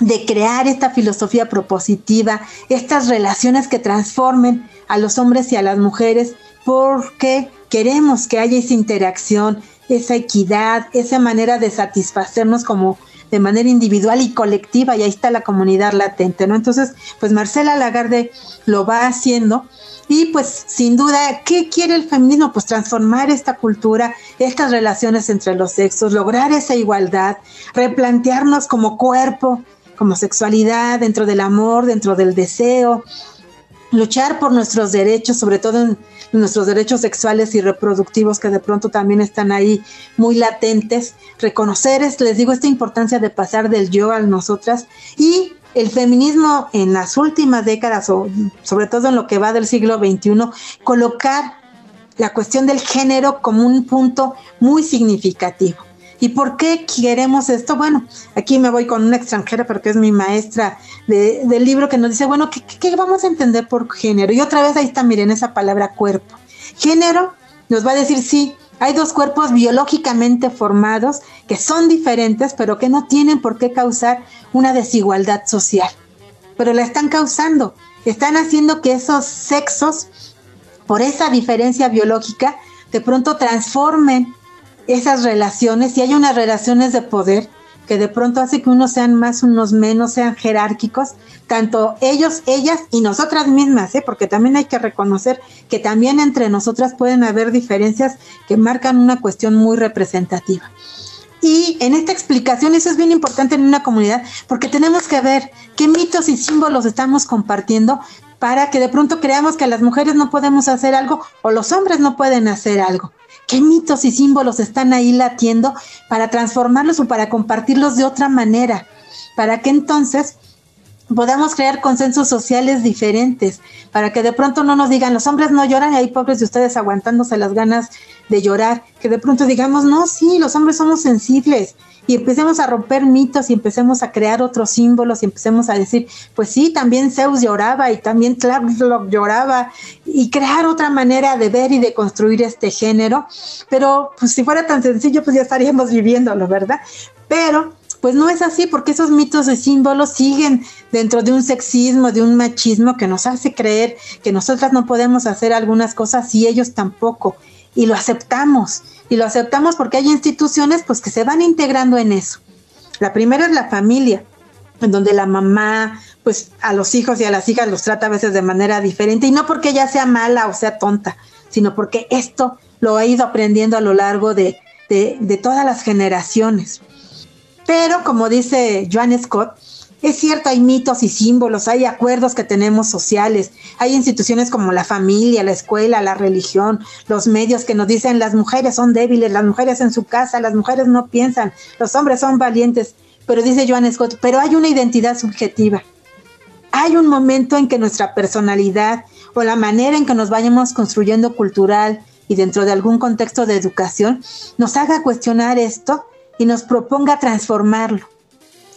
de crear esta filosofía propositiva, estas relaciones que transformen a los hombres y a las mujeres, porque queremos que haya esa interacción, esa equidad, esa manera de satisfacernos como de manera individual y colectiva, y ahí está la comunidad latente, ¿no? Entonces, pues Marcela Lagarde lo va haciendo, y pues sin duda, ¿qué quiere el feminismo? Pues transformar esta cultura, estas relaciones entre los sexos, lograr esa igualdad, replantearnos como cuerpo, como sexualidad, dentro del amor, dentro del deseo, luchar por nuestros derechos, sobre todo en nuestros derechos sexuales y reproductivos que de pronto también están ahí muy latentes, reconocer, les digo, esta importancia de pasar del yo al nosotras y el feminismo en las últimas décadas, o sobre todo en lo que va del siglo XXI, colocar la cuestión del género como un punto muy significativo. ¿Y por qué queremos esto? Bueno, aquí me voy con una extranjera porque es mi maestra del libro que nos dice, bueno, ¿qué, vamos a entender por género? Y otra vez ahí está, miren, esa palabra cuerpo. Género nos va a decir, sí, hay dos cuerpos biológicamente formados que son diferentes, pero que no tienen por qué causar una desigualdad social. Pero la están causando. Están haciendo que esos sexos, por esa diferencia biológica, de pronto transformen esas relaciones y hay unas relaciones de poder que de pronto hace que unos sean más, unos menos, sean jerárquicos, tanto ellos, ellas y nosotras mismas, ¿eh? porque también hay que reconocer que también entre nosotras pueden haber diferencias que marcan una cuestión muy representativa. Y en esta explicación, eso es bien importante en una comunidad, porque tenemos que ver qué mitos y símbolos estamos compartiendo para que de pronto creamos que las mujeres no podemos hacer algo o los hombres no pueden hacer algo qué mitos y símbolos están ahí latiendo para transformarlos o para compartirlos de otra manera, para que entonces podamos crear consensos sociales diferentes, para que de pronto no nos digan los hombres no lloran y hay pobres de ustedes aguantándose las ganas de llorar, que de pronto digamos, no, sí, los hombres somos sensibles y empecemos a romper mitos y empecemos a crear otros símbolos y empecemos a decir, pues sí, también Zeus lloraba y también Tlaloc lloraba y crear otra manera de ver y de construir este género, pero pues si fuera tan sencillo, pues ya estaríamos viviéndolo, ¿verdad? Pero pues no es así porque esos mitos y símbolos siguen dentro de un sexismo, de un machismo que nos hace creer que nosotras no podemos hacer algunas cosas y ellos tampoco. Y lo aceptamos y lo aceptamos porque hay instituciones pues que se van integrando en eso. La primera es la familia, en donde la mamá pues a los hijos y a las hijas los trata a veces de manera diferente y no porque ella sea mala o sea tonta, sino porque esto lo ha ido aprendiendo a lo largo de, de todas las generaciones. Pero como dice Joan Scott, es cierto, hay mitos y símbolos, hay acuerdos que tenemos sociales, hay instituciones como la familia, la escuela, la religión, los medios que nos dicen las mujeres son débiles, las mujeres en su casa, las mujeres no piensan, los hombres son valientes. Pero dice Joan Scott, pero hay una identidad subjetiva. hay un momento en que nuestra personalidad o la manera en que nos vayamos construyendo cultural y dentro de algún contexto de educación nos haga cuestionar esto y nos proponga transformarlo.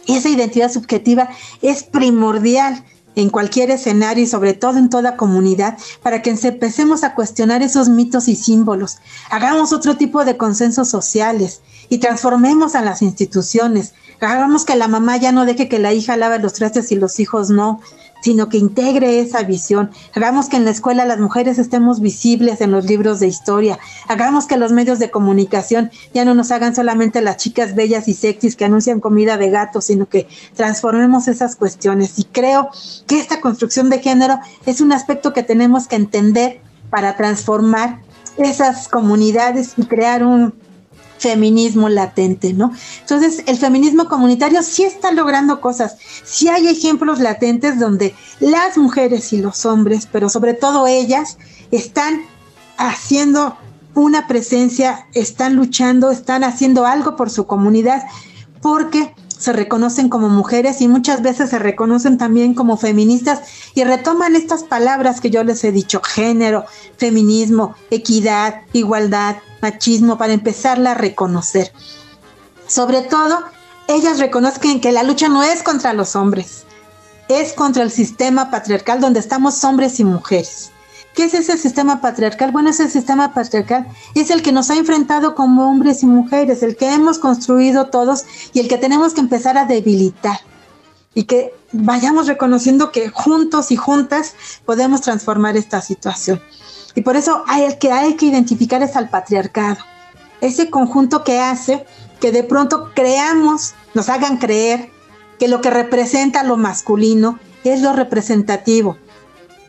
Esa identidad subjetiva es primordial en cualquier escenario y sobre todo en toda comunidad para que empecemos a cuestionar esos mitos y símbolos, hagamos otro tipo de consensos sociales y transformemos a las instituciones, hagamos que la mamá ya no deje que la hija lave los trastes y los hijos no, sino que integre esa visión. Hagamos que en la escuela las mujeres estemos visibles en los libros de historia. Hagamos que los medios de comunicación ya no nos hagan solamente las chicas bellas y sexys que anuncian comida de gato, sino que transformemos esas cuestiones. Y creo que esta construcción de género es un aspecto que tenemos que entender para transformar esas comunidades y crear un feminismo latente, ¿no? Entonces, el feminismo comunitario sí está logrando cosas, sí hay ejemplos latentes donde las mujeres y los hombres, pero sobre todo ellas, están haciendo una presencia, están luchando, están haciendo algo por su comunidad, porque se reconocen como mujeres y muchas veces se reconocen también como feministas y retoman estas palabras que yo les he dicho, género, feminismo, equidad, igualdad, machismo, para empezarla a reconocer. Sobre todo, ellas reconocen que la lucha no es contra los hombres, es contra el sistema patriarcal donde estamos hombres y mujeres. ¿Qué es ese sistema patriarcal? Bueno, ese sistema patriarcal es el que nos ha enfrentado como hombres y mujeres, el que hemos construido todos y el que tenemos que empezar a debilitar. Y que vayamos reconociendo que juntos y juntas podemos transformar esta situación. Y por eso hay, el que hay que identificar es al patriarcado, ese conjunto que hace que de pronto creamos, nos hagan creer que lo que representa lo masculino es lo representativo,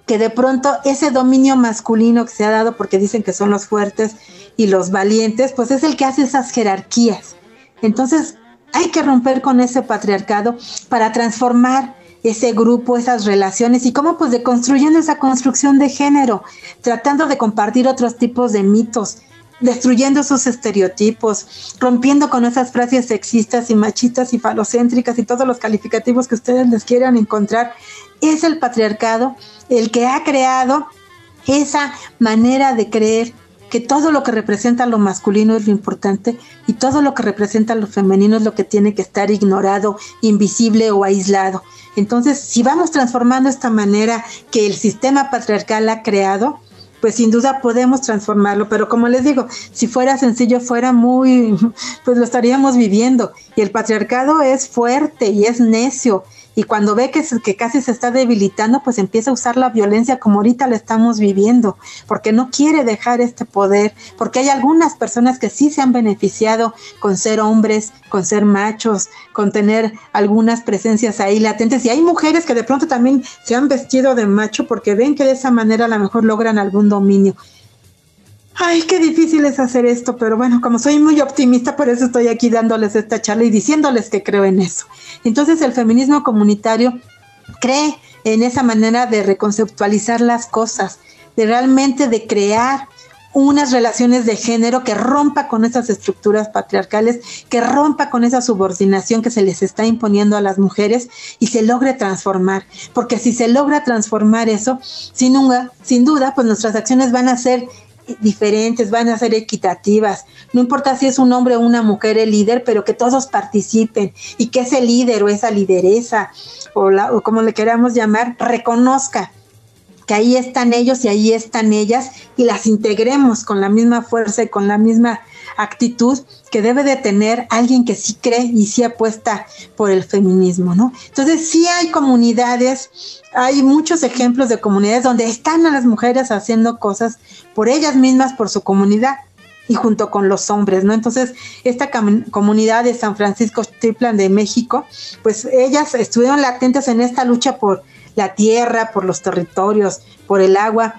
que de pronto ese dominio masculino que se ha dado porque dicen que son los fuertes y los valientes, pues es el que hace esas jerarquías. Entonces hay que romper con ese patriarcado para transformar ese grupo, esas relaciones y cómo pues de construyendo esa construcción de género, tratando de compartir otros tipos de mitos, destruyendo esos estereotipos, rompiendo con esas frases sexistas y machistas y falocéntricas y todos los calificativos que ustedes les quieran encontrar, es el patriarcado el que ha creado esa manera de creer que todo lo que representa lo masculino es lo importante y todo lo que representa lo femenino es lo que tiene que estar ignorado, invisible o aislado. Entonces, si vamos transformando esta manera que el sistema patriarcal ha creado, pues sin duda podemos transformarlo, pero como les digo, si fuera sencillo, fuera muy, pues lo estaríamos viviendo. Y el patriarcado es fuerte y es necio y cuando ve que, que casi se está debilitando, pues empieza a usar la violencia como ahorita la estamos viviendo, porque no quiere dejar este poder, porque hay algunas personas que sí se han beneficiado con ser hombres, con ser machos, con tener algunas presencias ahí latentes, y hay mujeres que de pronto también se han vestido de macho porque ven que de esa manera a lo mejor logran algún dominio. Ay, qué difícil es hacer esto, pero bueno, como soy muy optimista, por eso estoy aquí dándoles esta charla y diciéndoles que creo en eso. Entonces el feminismo comunitario cree en esa manera de reconceptualizar las cosas, de realmente de crear unas relaciones de género que rompa con esas estructuras patriarcales, que rompa con esa subordinación que se les está imponiendo a las mujeres y se logre transformar. Porque si se logra transformar eso, sin sin duda pues nuestras acciones van a ser diferentes, van a ser equitativas. No importa si es un hombre o una mujer el líder, pero que todos participen y que ese líder o esa lideresa o, o como le queramos llamar, reconozca que ahí están ellos y ahí están ellas y las integremos con la misma fuerza y con la misma actitud que debe de tener alguien que sí cree y sí apuesta por el feminismo, ¿no? Entonces sí hay comunidades, hay muchos ejemplos de comunidades donde están a las mujeres haciendo cosas por ellas mismas, por su comunidad y junto con los hombres, ¿no? Entonces, esta comunidad de San Francisco Triplan de México, pues ellas estuvieron latentes en esta lucha por la tierra, por los territorios, por el agua,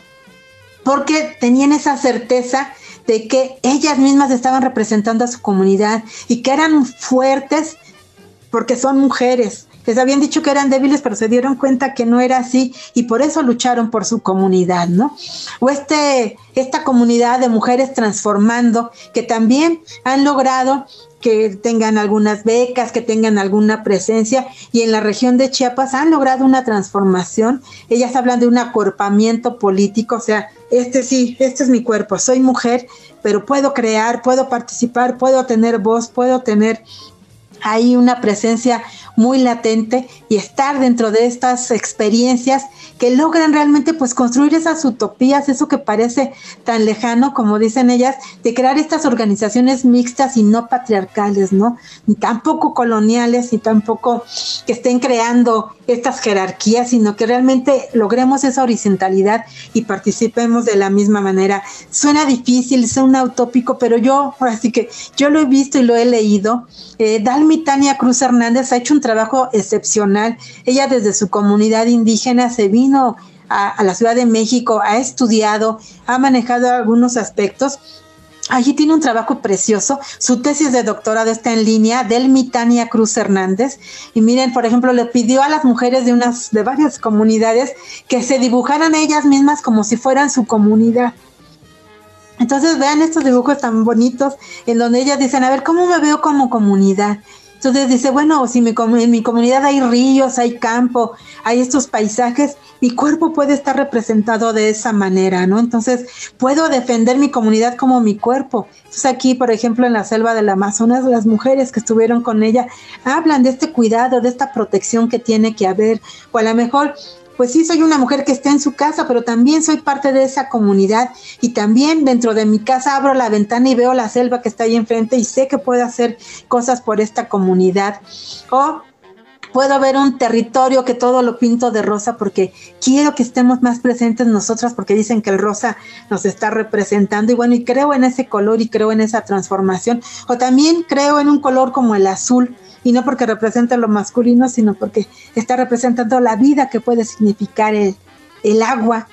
porque tenían esa certeza de que ellas mismas estaban representando a su comunidad y que eran fuertes porque son mujeres Les habían dicho que eran débiles, pero se dieron cuenta que no era así y por eso lucharon por su comunidad, ¿no? O este, esta comunidad de mujeres transformando que también han logrado que tengan algunas becas, que tengan alguna presencia y en la región de Chiapas han logrado una transformación. Ellas hablan de un acuerpamiento político, o sea, este sí, este es mi cuerpo, soy mujer, pero puedo crear, puedo participar, puedo tener voz, puedo tener ahí una presencia muy latente y estar dentro de estas experiencias que logran realmente pues construir esas utopías, eso que parece tan lejano, como dicen ellas, de crear estas organizaciones mixtas y no patriarcales, ¿no? Ni tampoco coloniales, ni tampoco que estén creando estas jerarquías, sino que realmente logremos esa horizontalidad y participemos de la misma manera. Suena difícil, suena utópico, pero yo, así que yo lo he visto y lo he leído. Eh, Dalmi Tania Cruz Hernández ha hecho un trabajo excepcional. Ella desde su comunidad indígena se vino a, la Ciudad de México, ha estudiado, ha manejado algunos aspectos Allí tiene un trabajo precioso. Su tesis de doctorado está en línea del Mitania Cruz Hernández. Y miren, por ejemplo, le pidió a las mujeres de unas, de varias comunidades que se dibujaran ellas mismas como si fueran su comunidad. Entonces vean estos dibujos tan bonitos en donde ellas dicen, a ver, ¿cómo me veo como comunidad? Entonces dice, bueno, si en mi comunidad hay ríos, hay campo, hay estos paisajes, mi cuerpo puede estar representado de esa manera, ¿no? Entonces puedo defender mi comunidad como mi cuerpo. Entonces aquí, por ejemplo, en la selva del Amazonas, las mujeres que estuvieron con ella hablan de este cuidado, de esta protección que tiene que haber, o a lo mejor pues sí soy una mujer que está en su casa, pero también soy parte de esa comunidad y también dentro de mi casa abro la ventana y veo la selva que está ahí enfrente y sé que puedo hacer cosas por esta comunidad. O puedo ver un territorio que todo lo pinto de rosa porque quiero que estemos más presentes nosotras porque dicen que el rosa nos está representando y bueno, y creo en ese color y creo en esa transformación. O también creo en un color como el azul y no porque representa lo masculino, sino porque está representando la vida que puede significar el, el agua.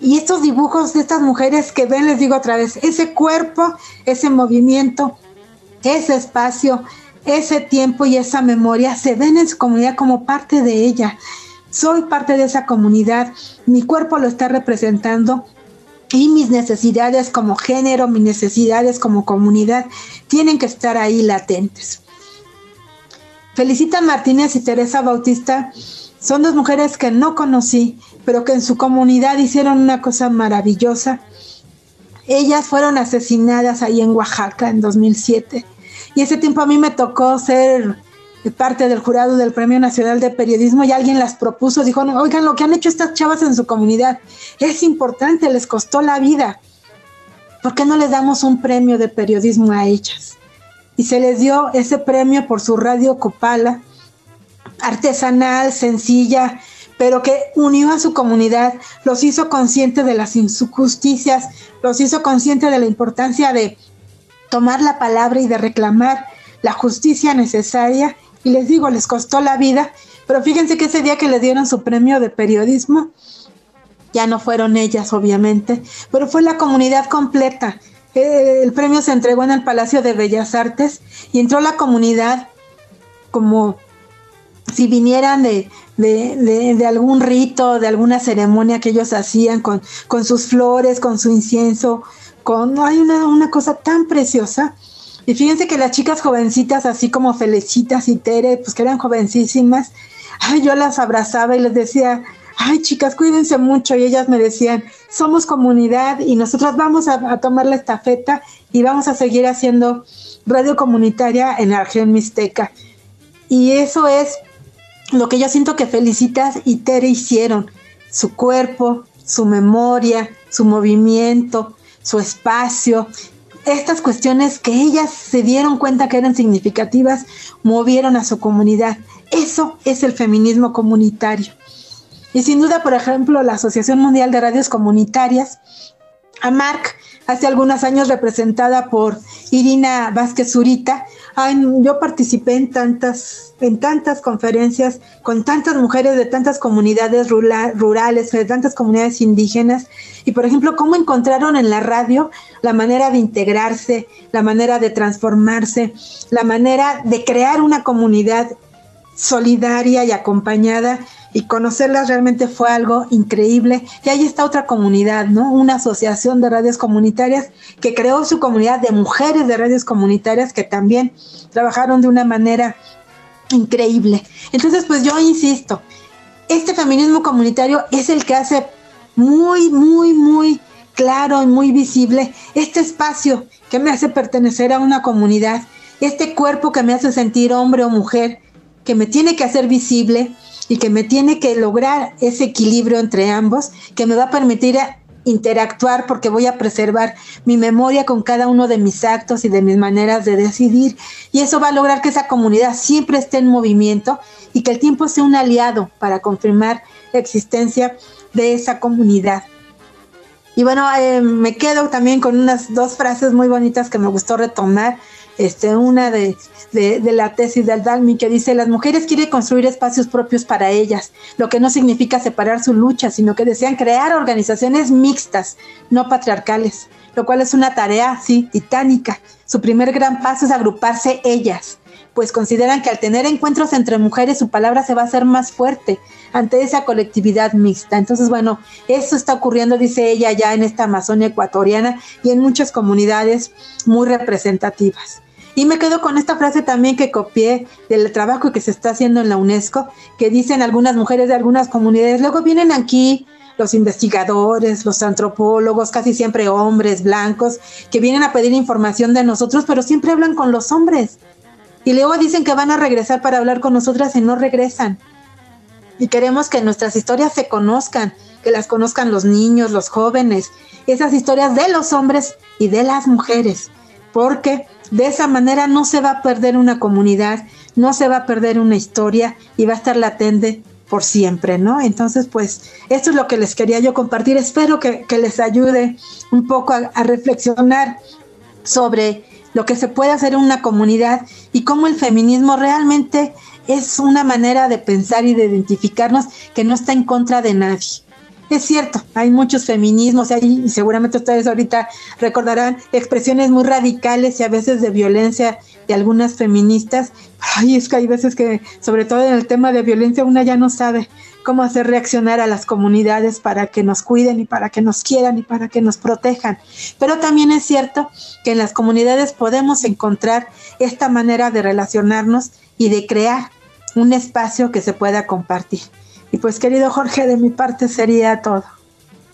Y estos dibujos de estas mujeres que ven, les digo otra vez, ese cuerpo, ese movimiento, ese espacio, ese tiempo y esa memoria se ven en su comunidad como parte de ella. Soy parte de esa comunidad, mi cuerpo lo está representando y mis necesidades como género, mis necesidades como comunidad tienen que estar ahí latentes. Felicita Martínez y Teresa Bautista son dos mujeres que no conocí, pero que en su comunidad hicieron una cosa maravillosa. Ellas fueron asesinadas ahí en Oaxaca en 2007. Y ese tiempo a mí me tocó ser parte del jurado del Premio Nacional de Periodismo y alguien las propuso, dijo, oigan, lo que han hecho estas chavas en su comunidad es importante, les costó la vida. ¿Por qué no les damos un premio de periodismo a ellas? Y se les dio ese premio por su radio Copala, artesanal, sencilla, pero que unió a su comunidad, los hizo conscientes de las injusticias, los hizo conscientes de la importancia de tomar la palabra y de reclamar la justicia necesaria. Y les digo, les costó la vida, pero fíjense que ese día que le dieron su premio de periodismo, ya no fueron ellas, obviamente, pero fue la comunidad completa el premio se entregó en el Palacio de Bellas Artes y entró la comunidad como si vinieran de, de, algún rito, de alguna ceremonia que ellos hacían con, con sus flores, con su incienso, con hay una, una, cosa tan preciosa. Y fíjense que las chicas jovencitas, así como Felicitas y Tere, pues que eran jovencísimas, ay, yo las abrazaba y les decía, ay chicas, cuídense mucho. Y ellas me decían, somos comunidad y nosotros vamos a, tomar la estafeta y vamos a seguir haciendo radio comunitaria en la región mixteca. Y eso es lo que yo siento que Felicitas y Tere hicieron. Su cuerpo, su memoria, su movimiento, su espacio, estas cuestiones que ellas se dieron cuenta que eran significativas, movieron a su comunidad. Eso es el feminismo comunitario. Y sin duda, por ejemplo, la Asociación Mundial de Radios Comunitarias, AMARC, hace algunos años representada por Irina Vázquez Zurita, yo participé en tantas, en tantas conferencias con tantas mujeres de tantas comunidades rurales, de tantas comunidades indígenas, y por ejemplo, cómo encontraron en la radio la manera de integrarse, la manera de transformarse, la manera de crear una comunidad solidaria y acompañada y conocerlas realmente fue algo increíble. Y ahí está otra comunidad, ¿no? Una asociación de radios comunitarias que creó su comunidad de mujeres de radios comunitarias que también trabajaron de una manera increíble. Entonces, pues yo insisto, este feminismo comunitario es el que hace muy, muy, muy claro y muy visible este espacio que me hace pertenecer a una comunidad, este cuerpo que me hace sentir hombre o mujer, que me tiene que hacer visible y que me tiene que lograr ese equilibrio entre ambos, que me va a permitir interactuar porque voy a preservar mi memoria con cada uno de mis actos y de mis maneras de decidir. Y eso va a lograr que esa comunidad siempre esté en movimiento y que el tiempo sea un aliado para confirmar la existencia de esa comunidad. Y bueno, eh, me quedo también con unas dos frases muy bonitas que me gustó retomar este, una de, la tesis de Aldalmi que dice, las mujeres quieren construir espacios propios para ellas, lo que no significa separar su lucha, sino que desean crear organizaciones mixtas, no patriarcales, lo cual es una tarea, sí, titánica. Su primer gran paso es agruparse ellas, pues consideran que al tener encuentros entre mujeres su palabra se va a hacer más fuerte ante esa colectividad mixta. Entonces, bueno, eso está ocurriendo, dice ella, ya en esta Amazonia ecuatoriana y en muchas comunidades muy representativas. Y me quedo con esta frase también que copié del trabajo que se está haciendo en la UNESCO, que dicen algunas mujeres de algunas comunidades, luego vienen aquí los investigadores, los antropólogos, casi siempre hombres blancos, que vienen a pedir información de nosotros, pero siempre hablan con los hombres. Y luego dicen que van a regresar para hablar con nosotras y no regresan. Y queremos que nuestras historias se conozcan, que las conozcan los niños, los jóvenes, esas historias de los hombres y de las mujeres, porque de esa manera no se va a perder una comunidad, no se va a perder una historia y va a estar latente por siempre, ¿no? Entonces, pues, esto es lo que les quería yo compartir. Espero que, les ayude un poco a, a, reflexionar sobre lo que se puede hacer en una comunidad y cómo el feminismo realmente es una manera de pensar y de identificarnos que no está en contra de nadie es cierto, hay muchos feminismos y seguramente ustedes ahorita recordarán expresiones muy radicales y a veces de violencia de algunas feministas. Ay, es que hay veces que, sobre todo en el tema de violencia, una ya no sabe cómo hacer reaccionar a las comunidades para que nos cuiden y para que nos quieran y para que nos protejan. Pero también es cierto que en las comunidades podemos encontrar esta manera de relacionarnos y de crear un espacio que se pueda compartir. Y pues querido Jorge, de mi parte sería todo.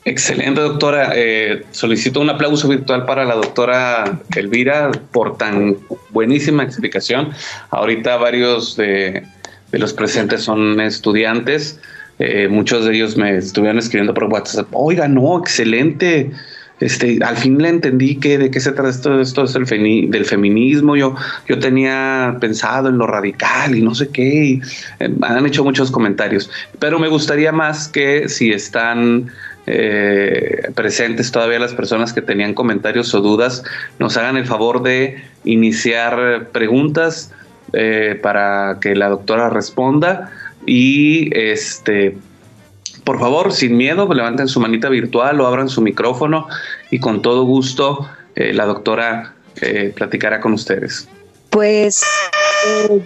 Excelente, doctora. Eh, solicito un aplauso virtual para la doctora Elvira por tan buenísima explicación. Ahorita varios de, los presentes son estudiantes. Eh, muchos de ellos me estuvieron escribiendo por WhatsApp. Oiga, no, excelente este, al fin le entendí que de qué se trata esto, esto es el del feminismo. Yo, yo tenía pensado en lo radical y no sé qué. Eh, han hecho muchos comentarios, pero me gustaría más que si están eh, presentes todavía las personas que tenían comentarios o dudas, nos hagan el favor de iniciar preguntas eh, para que la doctora responda y este por favor, sin miedo, levanten su manita virtual o abran su micrófono y con todo gusto eh, la doctora eh, platicará con ustedes. Pues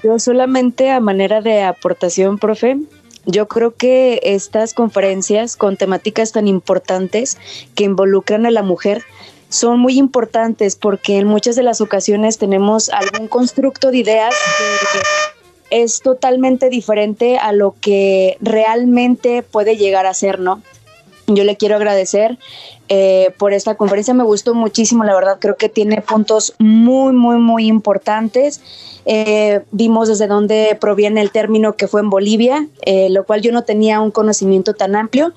yo solamente a manera de aportación, profe, yo creo que estas conferencias con temáticas tan importantes que involucran a la mujer son muy importantes porque en muchas de las ocasiones tenemos algún constructo de ideas es totalmente diferente a lo que realmente puede llegar a ser, ¿no? Yo le quiero agradecer eh, por esta conferencia, me gustó muchísimo, la verdad creo que tiene puntos muy, muy, muy importantes. Eh, vimos desde dónde proviene el término que fue en Bolivia, eh, lo cual yo no tenía un conocimiento tan amplio.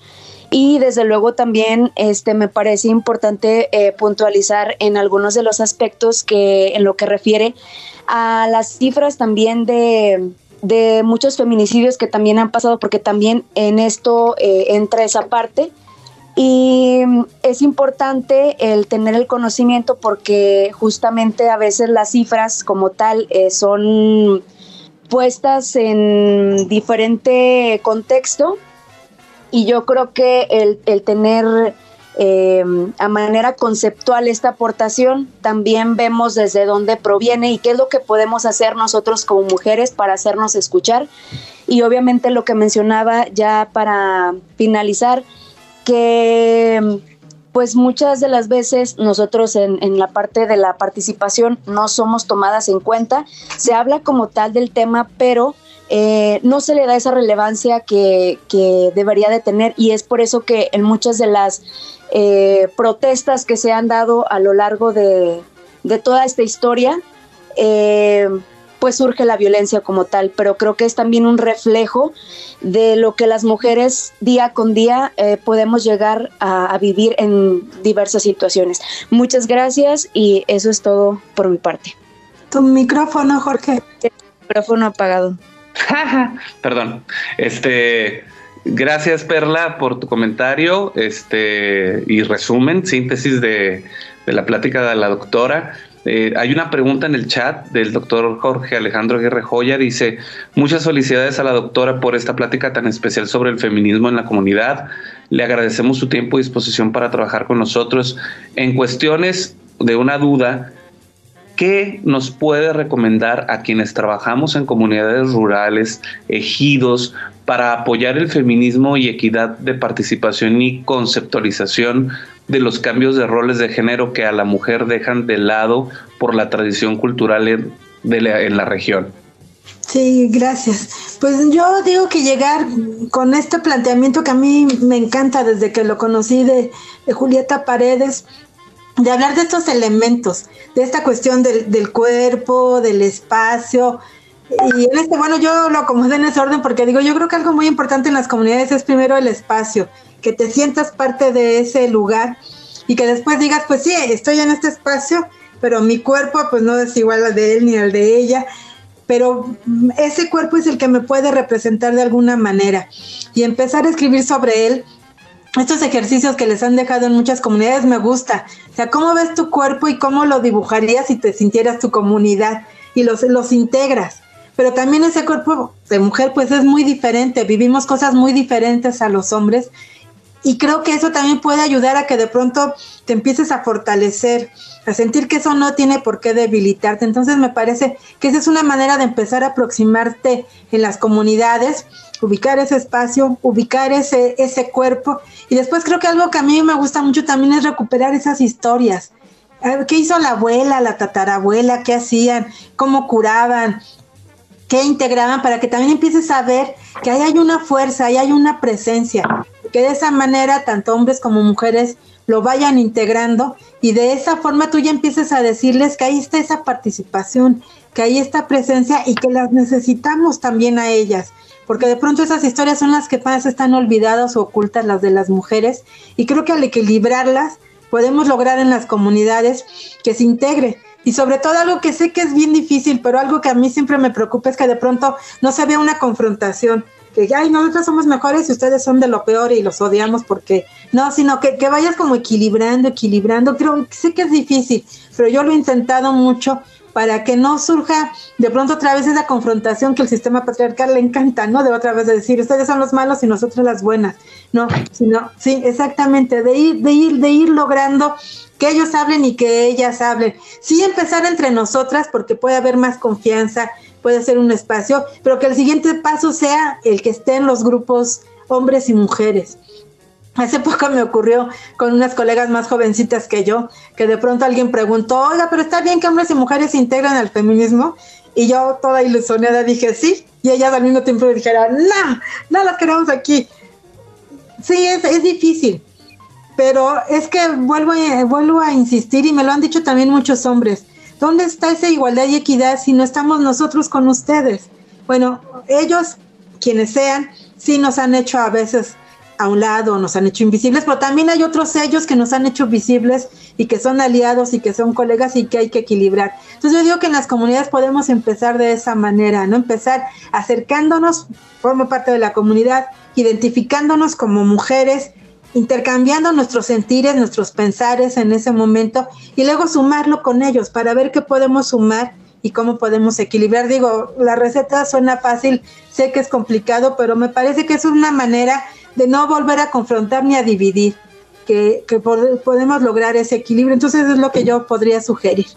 Y desde luego también este, me parece importante puntualizar en algunos de los aspectos que en lo que refiere a las cifras también de, muchos feminicidios que también han pasado, porque también en esto eh, entra esa parte. Y es importante el tener el conocimiento porque justamente a veces las cifras como tal eh, son puestas en diferente contexto y yo creo que el, el tener eh, a manera conceptual esta aportación, también vemos desde dónde proviene y qué es lo que podemos hacer nosotros como mujeres para hacernos escuchar. Y obviamente lo que mencionaba ya para finalizar, que pues muchas de las veces nosotros en, en, la parte de la participación no somos tomadas en cuenta. Se habla como tal del tema, pero eh, no se le da esa relevancia que, que, debería de tener y es por eso que en muchas de las eh, protestas que se han dado a lo largo de, de toda esta historia, eh, pues surge la violencia como tal, pero creo que es también un reflejo de lo que las mujeres día con día eh, podemos llegar a, a, vivir en diversas situaciones. Muchas gracias y eso es todo por mi parte. Tu micrófono, Jorge. El micrófono apagado. Perdón. Este, gracias Perla por tu comentario, este y resumen, síntesis de, la plática de la doctora. Eh, hay una pregunta en el chat del doctor Jorge Alejandro Aguirre Joya. Dice, muchas felicidades a la doctora por esta plática tan especial sobre el feminismo en la comunidad. Le agradecemos su tiempo y disposición para trabajar con nosotros. En cuestiones de una duda, ¿qué nos puede recomendar a quienes trabajamos en comunidades rurales, ejidos, para apoyar el feminismo y equidad de participación y conceptualización de los cambios de roles de género que a la mujer dejan de lado por la tradición cultural en, la, región. Sí, gracias. Pues yo digo que llegar con este planteamiento que a mí me encanta desde que lo conocí de Julieta Paredes, de hablar de estos elementos, de esta cuestión del, del cuerpo, del espacio, y en este, bueno, yo lo acomodé en ese orden porque digo, yo creo que algo muy importante en las comunidades es primero el espacio, que te sientas parte de ese lugar y que después digas, pues sí, estoy en este espacio, pero mi cuerpo pues no es igual al de él ni al de ella, pero ese cuerpo es el que me puede representar de alguna manera y empezar a escribir sobre él. Estos ejercicios que les han dejado en muchas comunidades me gusta. O sea, ¿cómo ves tu cuerpo y cómo lo dibujarías si te sintieras tu comunidad y los, los integras? pero también ese cuerpo de mujer pues es muy diferente, vivimos cosas muy diferentes a los hombres y creo que eso también puede ayudar a que de pronto te empieces a fortalecer, a sentir que eso no tiene por qué debilitarte. Entonces me parece que esa es una manera de empezar a aproximarte en las comunidades, ubicar ese espacio, ubicar ese, ese cuerpo. Y después creo que algo que a mí me gusta mucho también es recuperar esas historias. ¿Qué hizo la abuela, la tatarabuela? ¿Qué hacían? ¿Cómo curaban? que integraban para que también empieces a ver que ahí hay una fuerza, ahí hay una presencia, que de esa manera tanto hombres como mujeres lo vayan integrando y de esa forma tú ya empieces a decirles que ahí está esa participación, que ahí está presencia y que las necesitamos también a ellas, porque de pronto esas historias son las que más están olvidadas o ocultas, las de las mujeres, y creo que al equilibrarlas podemos lograr en las comunidades que se integre, y sobre todo algo que sé que es bien difícil, pero algo que a mí siempre me preocupa es que de pronto no se vea una confrontación, que ay, nosotros somos mejores y ustedes son de lo peor y los odiamos porque no, sino que, que vayas como equilibrando, equilibrando, creo, sé que es difícil, pero yo lo he intentado mucho para que no surja de pronto otra vez esa confrontación que el sistema patriarcal le encanta, ¿no? De otra vez de decir, ustedes son los malos y nosotros las buenas, no, sino, sí, exactamente, de ir, de ir, de ir logrando que ellos hablen y que ellas hablen. Sí empezar entre nosotras porque puede haber más confianza, puede ser un espacio, pero que el siguiente paso sea el que esté en los grupos hombres y mujeres. Hace poco me ocurrió con unas colegas más jovencitas que yo, que de pronto alguien preguntó, oiga, pero está bien que hombres y mujeres se integran al feminismo. Y yo toda ilusionada dije, sí, y ellas al mismo tiempo dijeron, no, no las queremos aquí. Sí, es, es difícil, pero es que vuelvo a, vuelvo a insistir y me lo han dicho también muchos hombres. ¿Dónde está esa igualdad y equidad si no estamos nosotros con ustedes? Bueno, ellos, quienes sean, sí nos han hecho a veces a un lado, nos han hecho invisibles, pero también hay otros ellos que nos han hecho visibles y que son aliados y que son colegas y que hay que equilibrar. Entonces yo digo que en las comunidades podemos empezar de esa manera, ¿no? Empezar acercándonos, forma parte de la comunidad, identificándonos como mujeres, intercambiando nuestros sentires, nuestros pensares en ese momento y luego sumarlo con ellos para ver qué podemos sumar y cómo podemos equilibrar. Digo, la receta suena fácil, sé que es complicado, pero me parece que es una manera de no volver a confrontar ni a dividir, que, podemos lograr ese equilibrio. Entonces es lo que yo podría sugerir.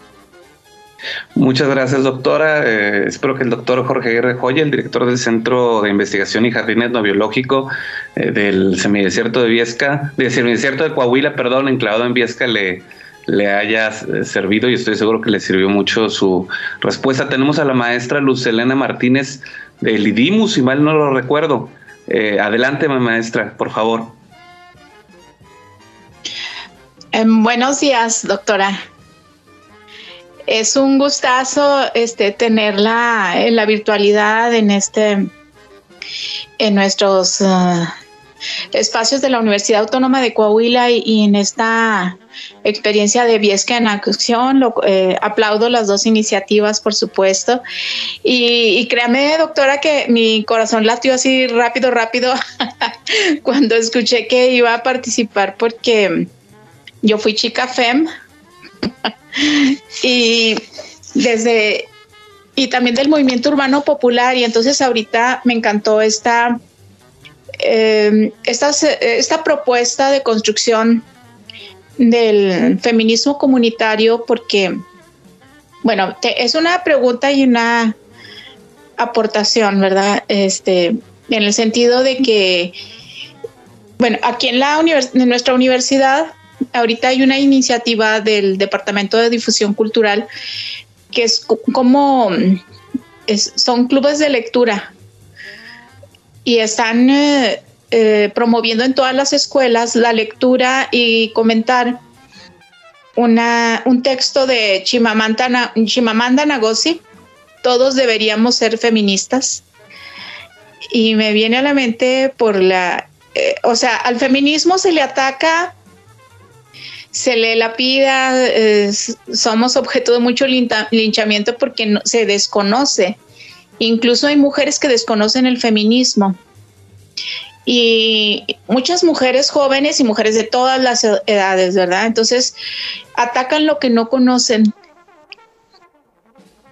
Muchas gracias, doctora. Eh, espero que el doctor Jorge R. Joya, el director del Centro de Investigación y Jardines No Biológico eh, del semidesierto de Viesca, del semidesierto de Coahuila, perdón, enclavado en Viesca, le, le haya eh, servido y estoy seguro que le sirvió mucho su respuesta. Tenemos a la maestra Luz Elena Martínez del IDIMUS, si mal no lo recuerdo. adelante, maestra, por favor. Buenos días, doctora. Es un gustazo este, tenerla en la virtualidad en este en nuestros uh, espacios de la Universidad Autónoma de Coahuila y, en esta experiencia de Viesca en acción. Lo, eh, aplaudo las dos iniciativas, por supuesto. Y, y, créame, doctora, que mi corazón latió así rápido, rápido cuando escuché que iba a participar porque yo fui chica FEM y desde y también del movimiento urbano popular y entonces ahorita me encantó esta em, esta, esta propuesta de construcción del feminismo comunitario porque bueno es una pregunta y una aportación verdad este en el sentido de que bueno aquí en la en nuestra universidad ahorita hay una iniciativa del Departamento de Difusión Cultural que es como son clubes de lectura y están eh, eh, promoviendo en todas las escuelas la lectura y comentar una, un texto de Chimamanda, Chimamanda Ngozi, todos deberíamos ser feministas. Y me viene a la mente por la, eh, o sea, al feminismo se le ataca se le lapida, somos objeto de mucho linchamiento porque se desconoce. Incluso hay mujeres que desconocen el feminismo. Y muchas mujeres jóvenes y mujeres de todas las edades, ¿verdad? Entonces, atacan lo que no conocen.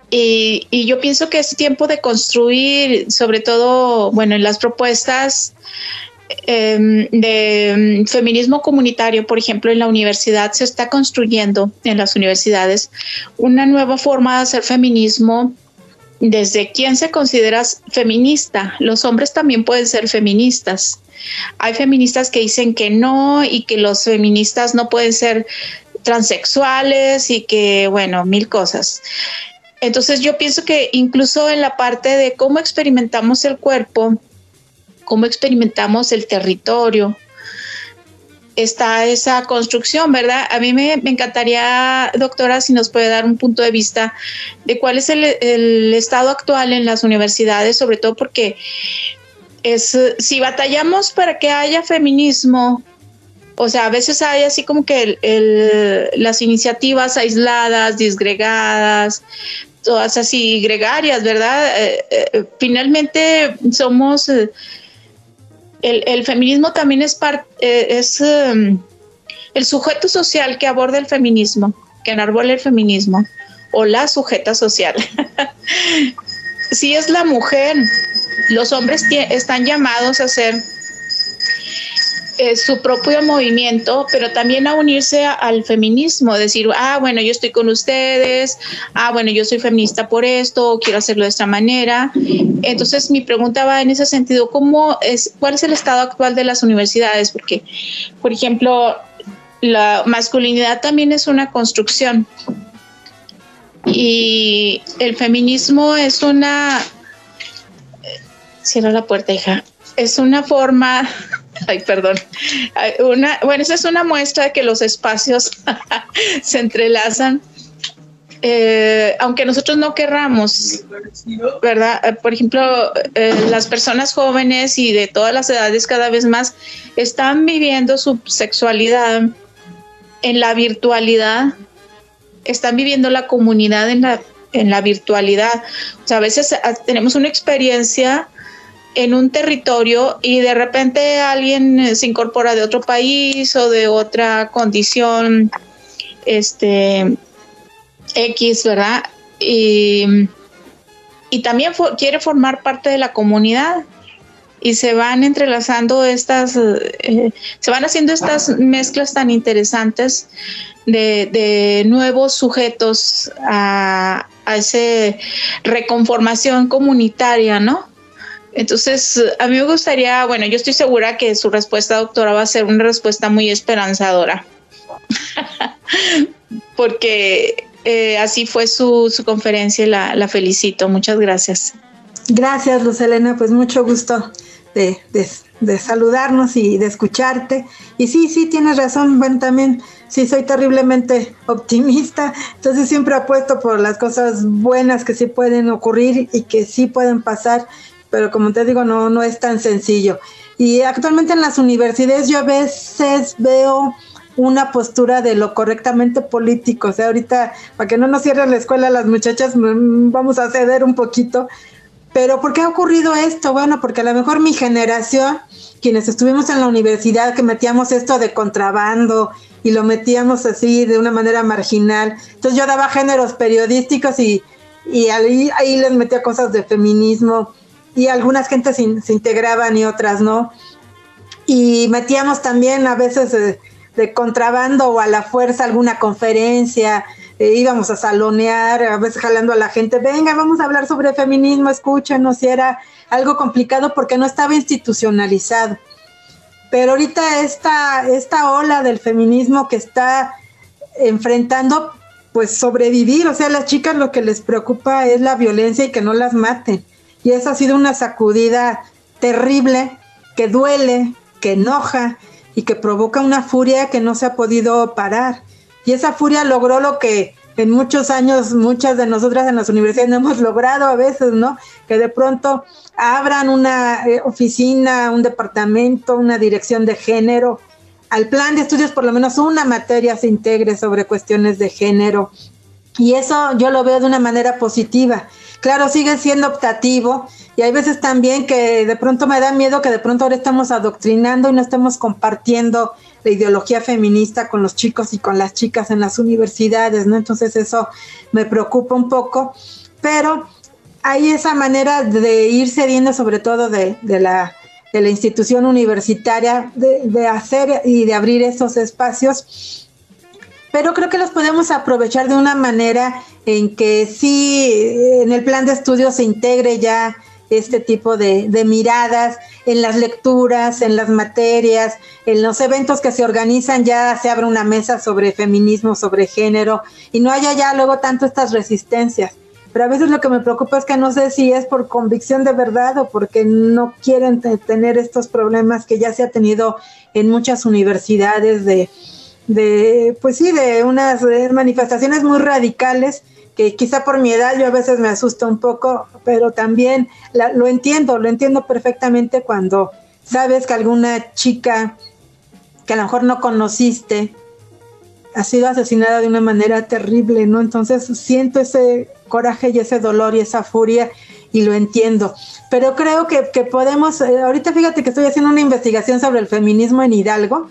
Y, y yo pienso que es tiempo de construir, sobre todo, bueno, en las propuestas Em, de em, feminismo comunitario, por ejemplo, en la universidad se está construyendo en las universidades una nueva forma de hacer feminismo desde quién se considera feminista. Los hombres también pueden ser feministas. Hay feministas que dicen que no y que los feministas no pueden ser transexuales y que, bueno, mil cosas. Entonces yo pienso que incluso en la parte de cómo experimentamos el cuerpo, cómo experimentamos el territorio, está esa construcción, ¿verdad? A mí me, encantaría, doctora, si nos puede dar un punto de vista de cuál es el, estado actual en las universidades, sobre todo porque es, si batallamos para que haya feminismo, o sea, a veces hay así como que las iniciativas aisladas, disgregadas, todas así gregarias, ¿verdad? Eh, eh, finalmente somos el, feminismo también es, eh, es em, el sujeto social que aborda el feminismo, que enarbola el feminismo, o la sujeta social. si es la mujer, los hombres están llamados a ser eh, su propio movimiento, pero también a unirse al feminismo, decir, ah, bueno, yo estoy con ustedes, ah, bueno, yo soy feminista por esto, quiero hacerlo de esta manera. Entonces, mi pregunta va en ese sentido, ¿cómo es, ¿cuál es el estado actual de las universidades? Porque, por ejemplo, la masculinidad también es una construcción y el feminismo es una... Cierra la puerta, hija. Es una forma Ay, perdón. Bueno, esa es una muestra de que los espacios se entrelazan. Eh, aunque nosotros no querramos, ¿verdad? Eh, por ejemplo, eh, las personas jóvenes y de todas las edades cada vez más están viviendo su sexualidad en la virtualidad, están viviendo la comunidad en la, en la virtualidad. O sea, a veces tenemos una experiencia en un territorio y de repente alguien se incorpora de otro país o de otra condición este X, ¿verdad? Y, también quiere formar parte de la comunidad. y se van entrelazando estas, eh, se van haciendo estas mezclas tan interesantes de, nuevos sujetos a, a esa reconformación comunitaria, ¿no? Entonces, a mí me gustaría, bueno, yo estoy segura que su respuesta, doctora, va a ser una respuesta muy esperanzadora, porque eh, así fue su, conferencia y la, felicito. Muchas gracias. Gracias, Luz Elena, pues mucho gusto de, de, saludarnos y de escucharte. Y sí, sí, tienes razón, bueno, también sí soy terriblemente optimista, entonces siempre apuesto por las cosas buenas que sí pueden ocurrir y que sí pueden pasar pero como te digo, no, no es tan sencillo. Y actualmente en las universidades yo a veces veo una postura de lo correctamente político. O sea, ahorita, para que no nos cierren la escuela las muchachas, mm, vamos a ceder un poquito. Pero ¿por qué ha ocurrido esto? Bueno, porque a lo mejor mi generación, quienes estuvimos en la universidad, que metíamos esto de contrabando y lo metíamos así de una manera marginal. Entonces yo daba géneros periodísticos y, y ahí, ahí les metía cosas de feminismo y algunas gentes se, integraban y otras no. Y metíamos también a veces de, contrabando o a la fuerza alguna conferencia, eh, íbamos a salonear, a veces jalando a la gente, venga, vamos a hablar sobre feminismo, escúchenos, y era algo complicado porque no estaba institucionalizado. Pero ahorita esta, esta ola del feminismo que está enfrentando, pues sobrevivir, o sea, las chicas lo que les preocupa es la violencia y que no las maten. Y esa ha sido una sacudida terrible que duele, que enoja y que provoca una furia que no se ha podido parar. Y esa furia logró lo que en muchos años muchas de nosotras en las universidades no hemos logrado a veces, ¿no? Que de pronto abran una eh, oficina, un departamento, una dirección de género, al plan de estudios por lo menos una materia se integre sobre cuestiones de género. Y eso yo lo veo de una manera positiva. Claro, sigue siendo optativo y hay veces también que de pronto me da miedo que de pronto ahora estamos adoctrinando y no estemos compartiendo la ideología feminista con los chicos y con las chicas en las universidades, ¿no? Entonces eso me preocupa un poco, pero hay esa manera de ir cediendo sobre todo de, la, de la institución universitaria, de, de hacer y de abrir esos espacios pero creo que los podemos aprovechar de una manera en que sí, en el plan de estudio se integre ya este tipo de, miradas en las lecturas, en las materias, en los eventos que se organizan, ya se abre una mesa sobre feminismo, sobre género, y no haya ya luego tanto estas resistencias. Pero a veces lo que me preocupa es que no sé si es por convicción de verdad o porque no quieren tener estos problemas que ya se ha tenido en muchas universidades de, de, pues sí, de unas manifestaciones muy radicales que quizá por mi edad yo a veces me asusta un poco, pero también lo entiendo, lo entiendo perfectamente cuando sabes que alguna chica que a lo mejor no conociste ha sido asesinada de una manera terrible, ¿no? Entonces siento ese coraje y ese dolor y esa furia y lo entiendo. Pero creo que, podemos, eh, ahorita fíjate que estoy haciendo una investigación sobre el feminismo en Hidalgo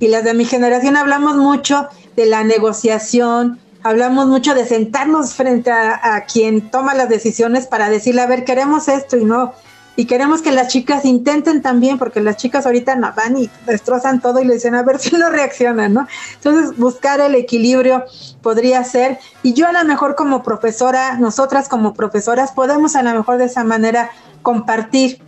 y las de mi generación hablamos mucho de la negociación, hablamos mucho de sentarnos frente a, quien toma las decisiones para decirle, a ver, queremos esto y no, y queremos que las chicas intenten también, porque las chicas ahorita no van y destrozan todo y le dicen, a ver si no reaccionan, ¿no? Entonces, buscar el equilibrio podría ser, y yo a lo mejor como profesora, nosotras como profesoras, podemos a lo mejor de esa manera compartir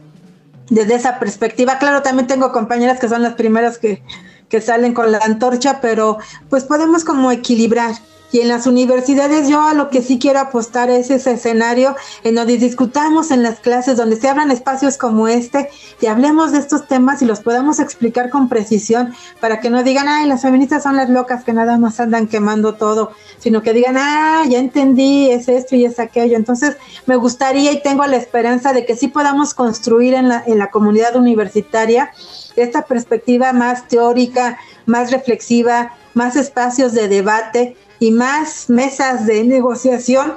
desde esa perspectiva. Claro, también tengo compañeras que son las primeras que que salen con la antorcha, pero pues podemos como equilibrar. Y en las universidades yo a lo que sí quiero apostar es ese escenario en donde discutamos en las clases, donde se abran espacios como este y hablemos de estos temas y los podamos explicar con precisión para que no digan, ay, las feministas son las locas que nada más andan quemando todo, sino que digan, ah, ya entendí, es esto y es aquello. Entonces me gustaría y tengo la esperanza de que sí podamos construir en la, en la comunidad universitaria esta perspectiva más teórica, más reflexiva, más espacios de debate y más mesas de negociación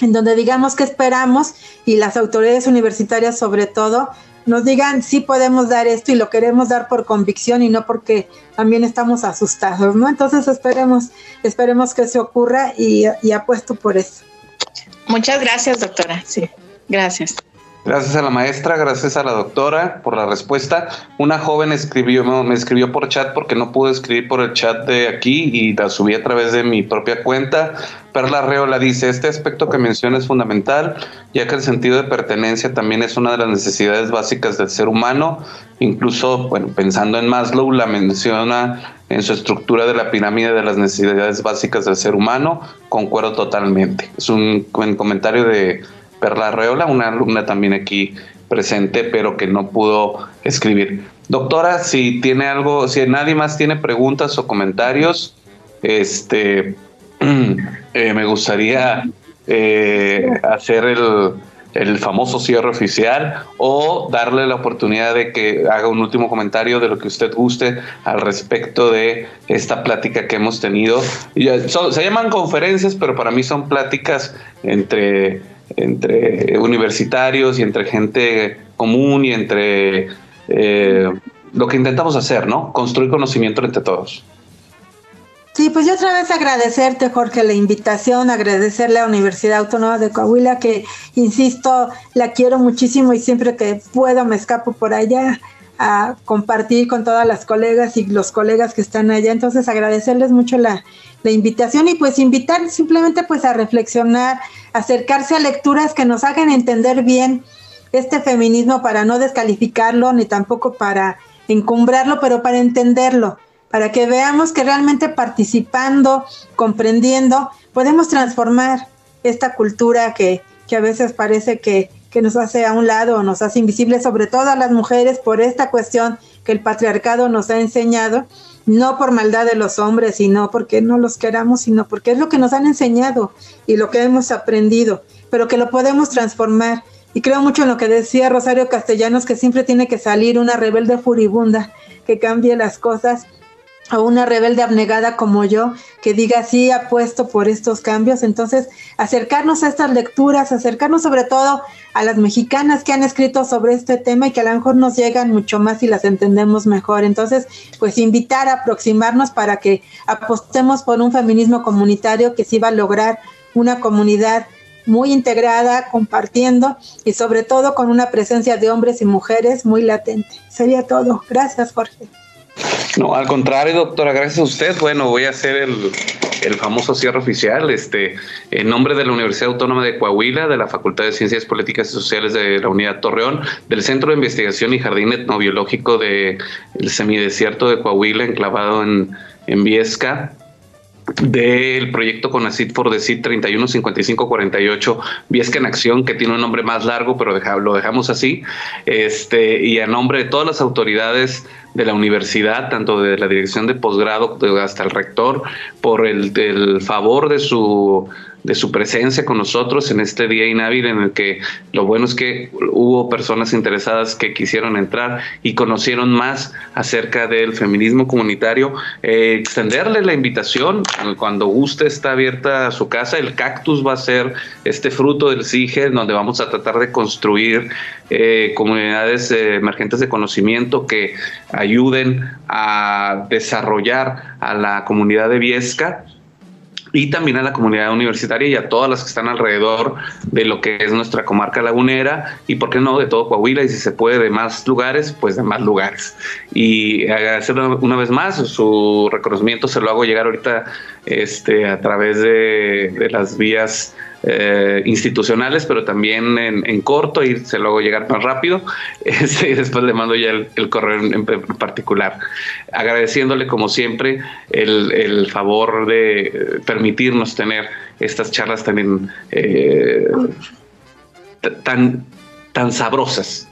en donde digamos qué esperamos y las autoridades universitarias sobre todo nos digan si podemos dar esto y lo queremos dar por convicción y no porque también estamos asustados, ¿no? Entonces esperemos, esperemos que se ocurra y, y apuesto por eso. Muchas gracias, doctora. Sí, gracias. Gracias a la maestra, gracias a la doctora por la respuesta. Una joven escribió, me escribió por chat porque no pude escribir por el chat de aquí y la subí a través de mi propia cuenta. Perla Reola dice, este aspecto que menciona es fundamental, ya que el sentido de pertenencia también es una de las necesidades básicas del ser humano. Incluso, bueno, pensando en Maslow, la menciona en su estructura de la pirámide de las necesidades básicas del ser humano. Concuerdo totalmente. Es un comentario de Perla Reola, una alumna también aquí presente, pero que no pudo escribir. Doctora, si tiene algo, si nadie más tiene preguntas o comentarios, este, eh, me gustaría eh, hacer el, el famoso cierre oficial o darle la oportunidad de que haga un último comentario de lo que usted guste al respecto de esta plática que hemos tenido. se llaman conferencias, pero para mí son pláticas entre entre universitarios y entre gente común y entre eh, lo que intentamos hacer, ¿no? Construir conocimiento entre todos. Sí, pues yo otra vez agradecerte, Jorge, la invitación, agradecerle a la Universidad Autónoma de Coahuila, que, insisto, la quiero muchísimo y siempre que puedo me escapo por allá a compartir con todas las colegas y los colegas que están allá. Entonces, agradecerles mucho la, la invitación y pues invitar simplemente pues a reflexionar, acercarse a lecturas que nos hagan entender bien este feminismo para no descalificarlo ni tampoco para encumbrarlo, pero para entenderlo para que veamos que realmente participando, comprendiendo, podemos transformar esta cultura que, que a veces parece que, que nos hace a un lado nos hace invisibles, sobre todo a las mujeres, por esta cuestión que el patriarcado nos ha enseñado, no por maldad de los hombres, sino porque no los queramos, sino porque es lo que nos han enseñado y lo que hemos aprendido, pero que lo podemos transformar. Y creo mucho en lo que decía Rosario Castellanos, que siempre tiene que salir una rebelde furibunda que cambie las cosas a una rebelde abnegada como yo que diga sí apuesto por estos cambios. Entonces, acercarnos a estas lecturas, acercarnos sobre todo a las mexicanas que han escrito sobre este tema y que a lo mejor nos llegan mucho más y las entendemos mejor. Entonces, pues invitar a aproximarnos para que apostemos por un feminismo comunitario que sí va a lograr una comunidad muy integrada, compartiendo y sobre todo con una presencia de hombres y mujeres muy latente. Sería todo. Gracias, Jorge. No, al contrario, doctora, gracias a usted. Bueno, voy a hacer el, el, famoso cierre oficial. Este, en nombre de la Universidad Autónoma de Coahuila, de la Facultad de Ciencias Políticas y Sociales de la Unidad Torreón, del Centro de Investigación y Jardín Etnobiológico del Semidesierto de Coahuila, enclavado en, en Viesca, del proyecto CONACIT for the CIT 315548 Viesca en Acción, que tiene un nombre más largo, pero lo dejamos así, este, y a nombre de todas las autoridades de la universidad, tanto de la dirección de posgrado hasta el rector, por el favor de su de su presencia con nosotros en este día inhábil en el que lo bueno es que hubo personas interesadas que quisieron entrar y conocieron más acerca del feminismo comunitario. Eh, extenderle la invitación, cuando guste está abierta su casa, el cactus va a ser este fruto del CIGE donde vamos a tratar de construir eh, comunidades eh, emergentes de conocimiento que ayuden a desarrollar a la comunidad de Viesca y también a la comunidad universitaria y a todas las que están alrededor de lo que es nuestra comarca lagunera y, ¿por qué no?, de todo Coahuila y si se puede de más lugares, pues de más lugares. Y agradecer una vez más su reconocimiento, se lo hago llegar ahorita este, a través de, de las vías eh, institucionales, pero también en, corto y se lo hago llegar más rápido. Este, después le mando ya el, correo en, particular. Agradeciéndole, como siempre, el, favor de permitirnos tener estas charlas también eh, tan, tan sabrosas.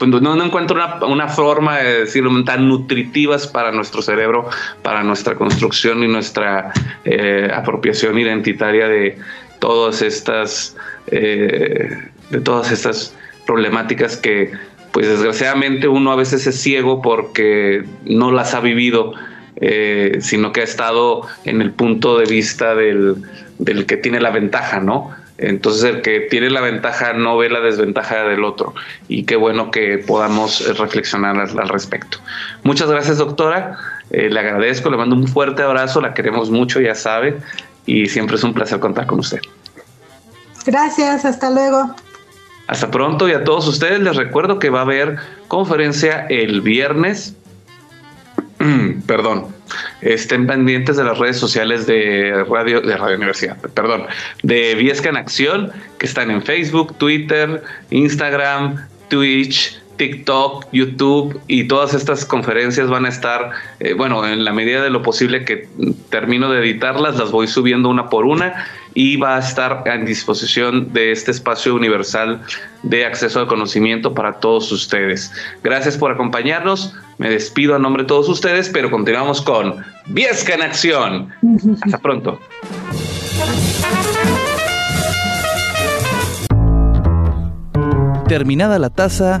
No, no, encuentro una, una, forma de decirlo tan nutritivas para nuestro cerebro, para nuestra construcción y nuestra eh, apropiación identitaria de, todas estas, eh, de todas estas problemáticas que pues desgraciadamente uno a veces es ciego porque no las ha vivido, eh, sino que ha estado en el punto de vista del, del, que tiene la ventaja, ¿no? Entonces el que tiene la ventaja no ve la desventaja del otro y qué bueno que podamos reflexionar al, respecto. Muchas gracias doctora, eh, le agradezco, le mando un fuerte abrazo, la queremos mucho, ya sabe, y siempre es un placer contar con usted. Gracias, hasta luego. Hasta pronto y a todos ustedes les recuerdo que va a haber conferencia el viernes. Perdón, estén pendientes de las redes sociales de Radio, de Radio Universidad, perdón, de Viesca en Acción, que están en Facebook, Twitter, Instagram, Twitch, TikTok, YouTube y todas estas conferencias van a estar, eh, bueno, en la medida de lo posible que termino de editarlas, las voy subiendo una por una y va a estar a disposición de este espacio universal de acceso al conocimiento para todos ustedes. Gracias por acompañarnos. Me despido a nombre de todos ustedes, pero continuamos con Viesca en Acción. Hasta pronto. Terminada la taza,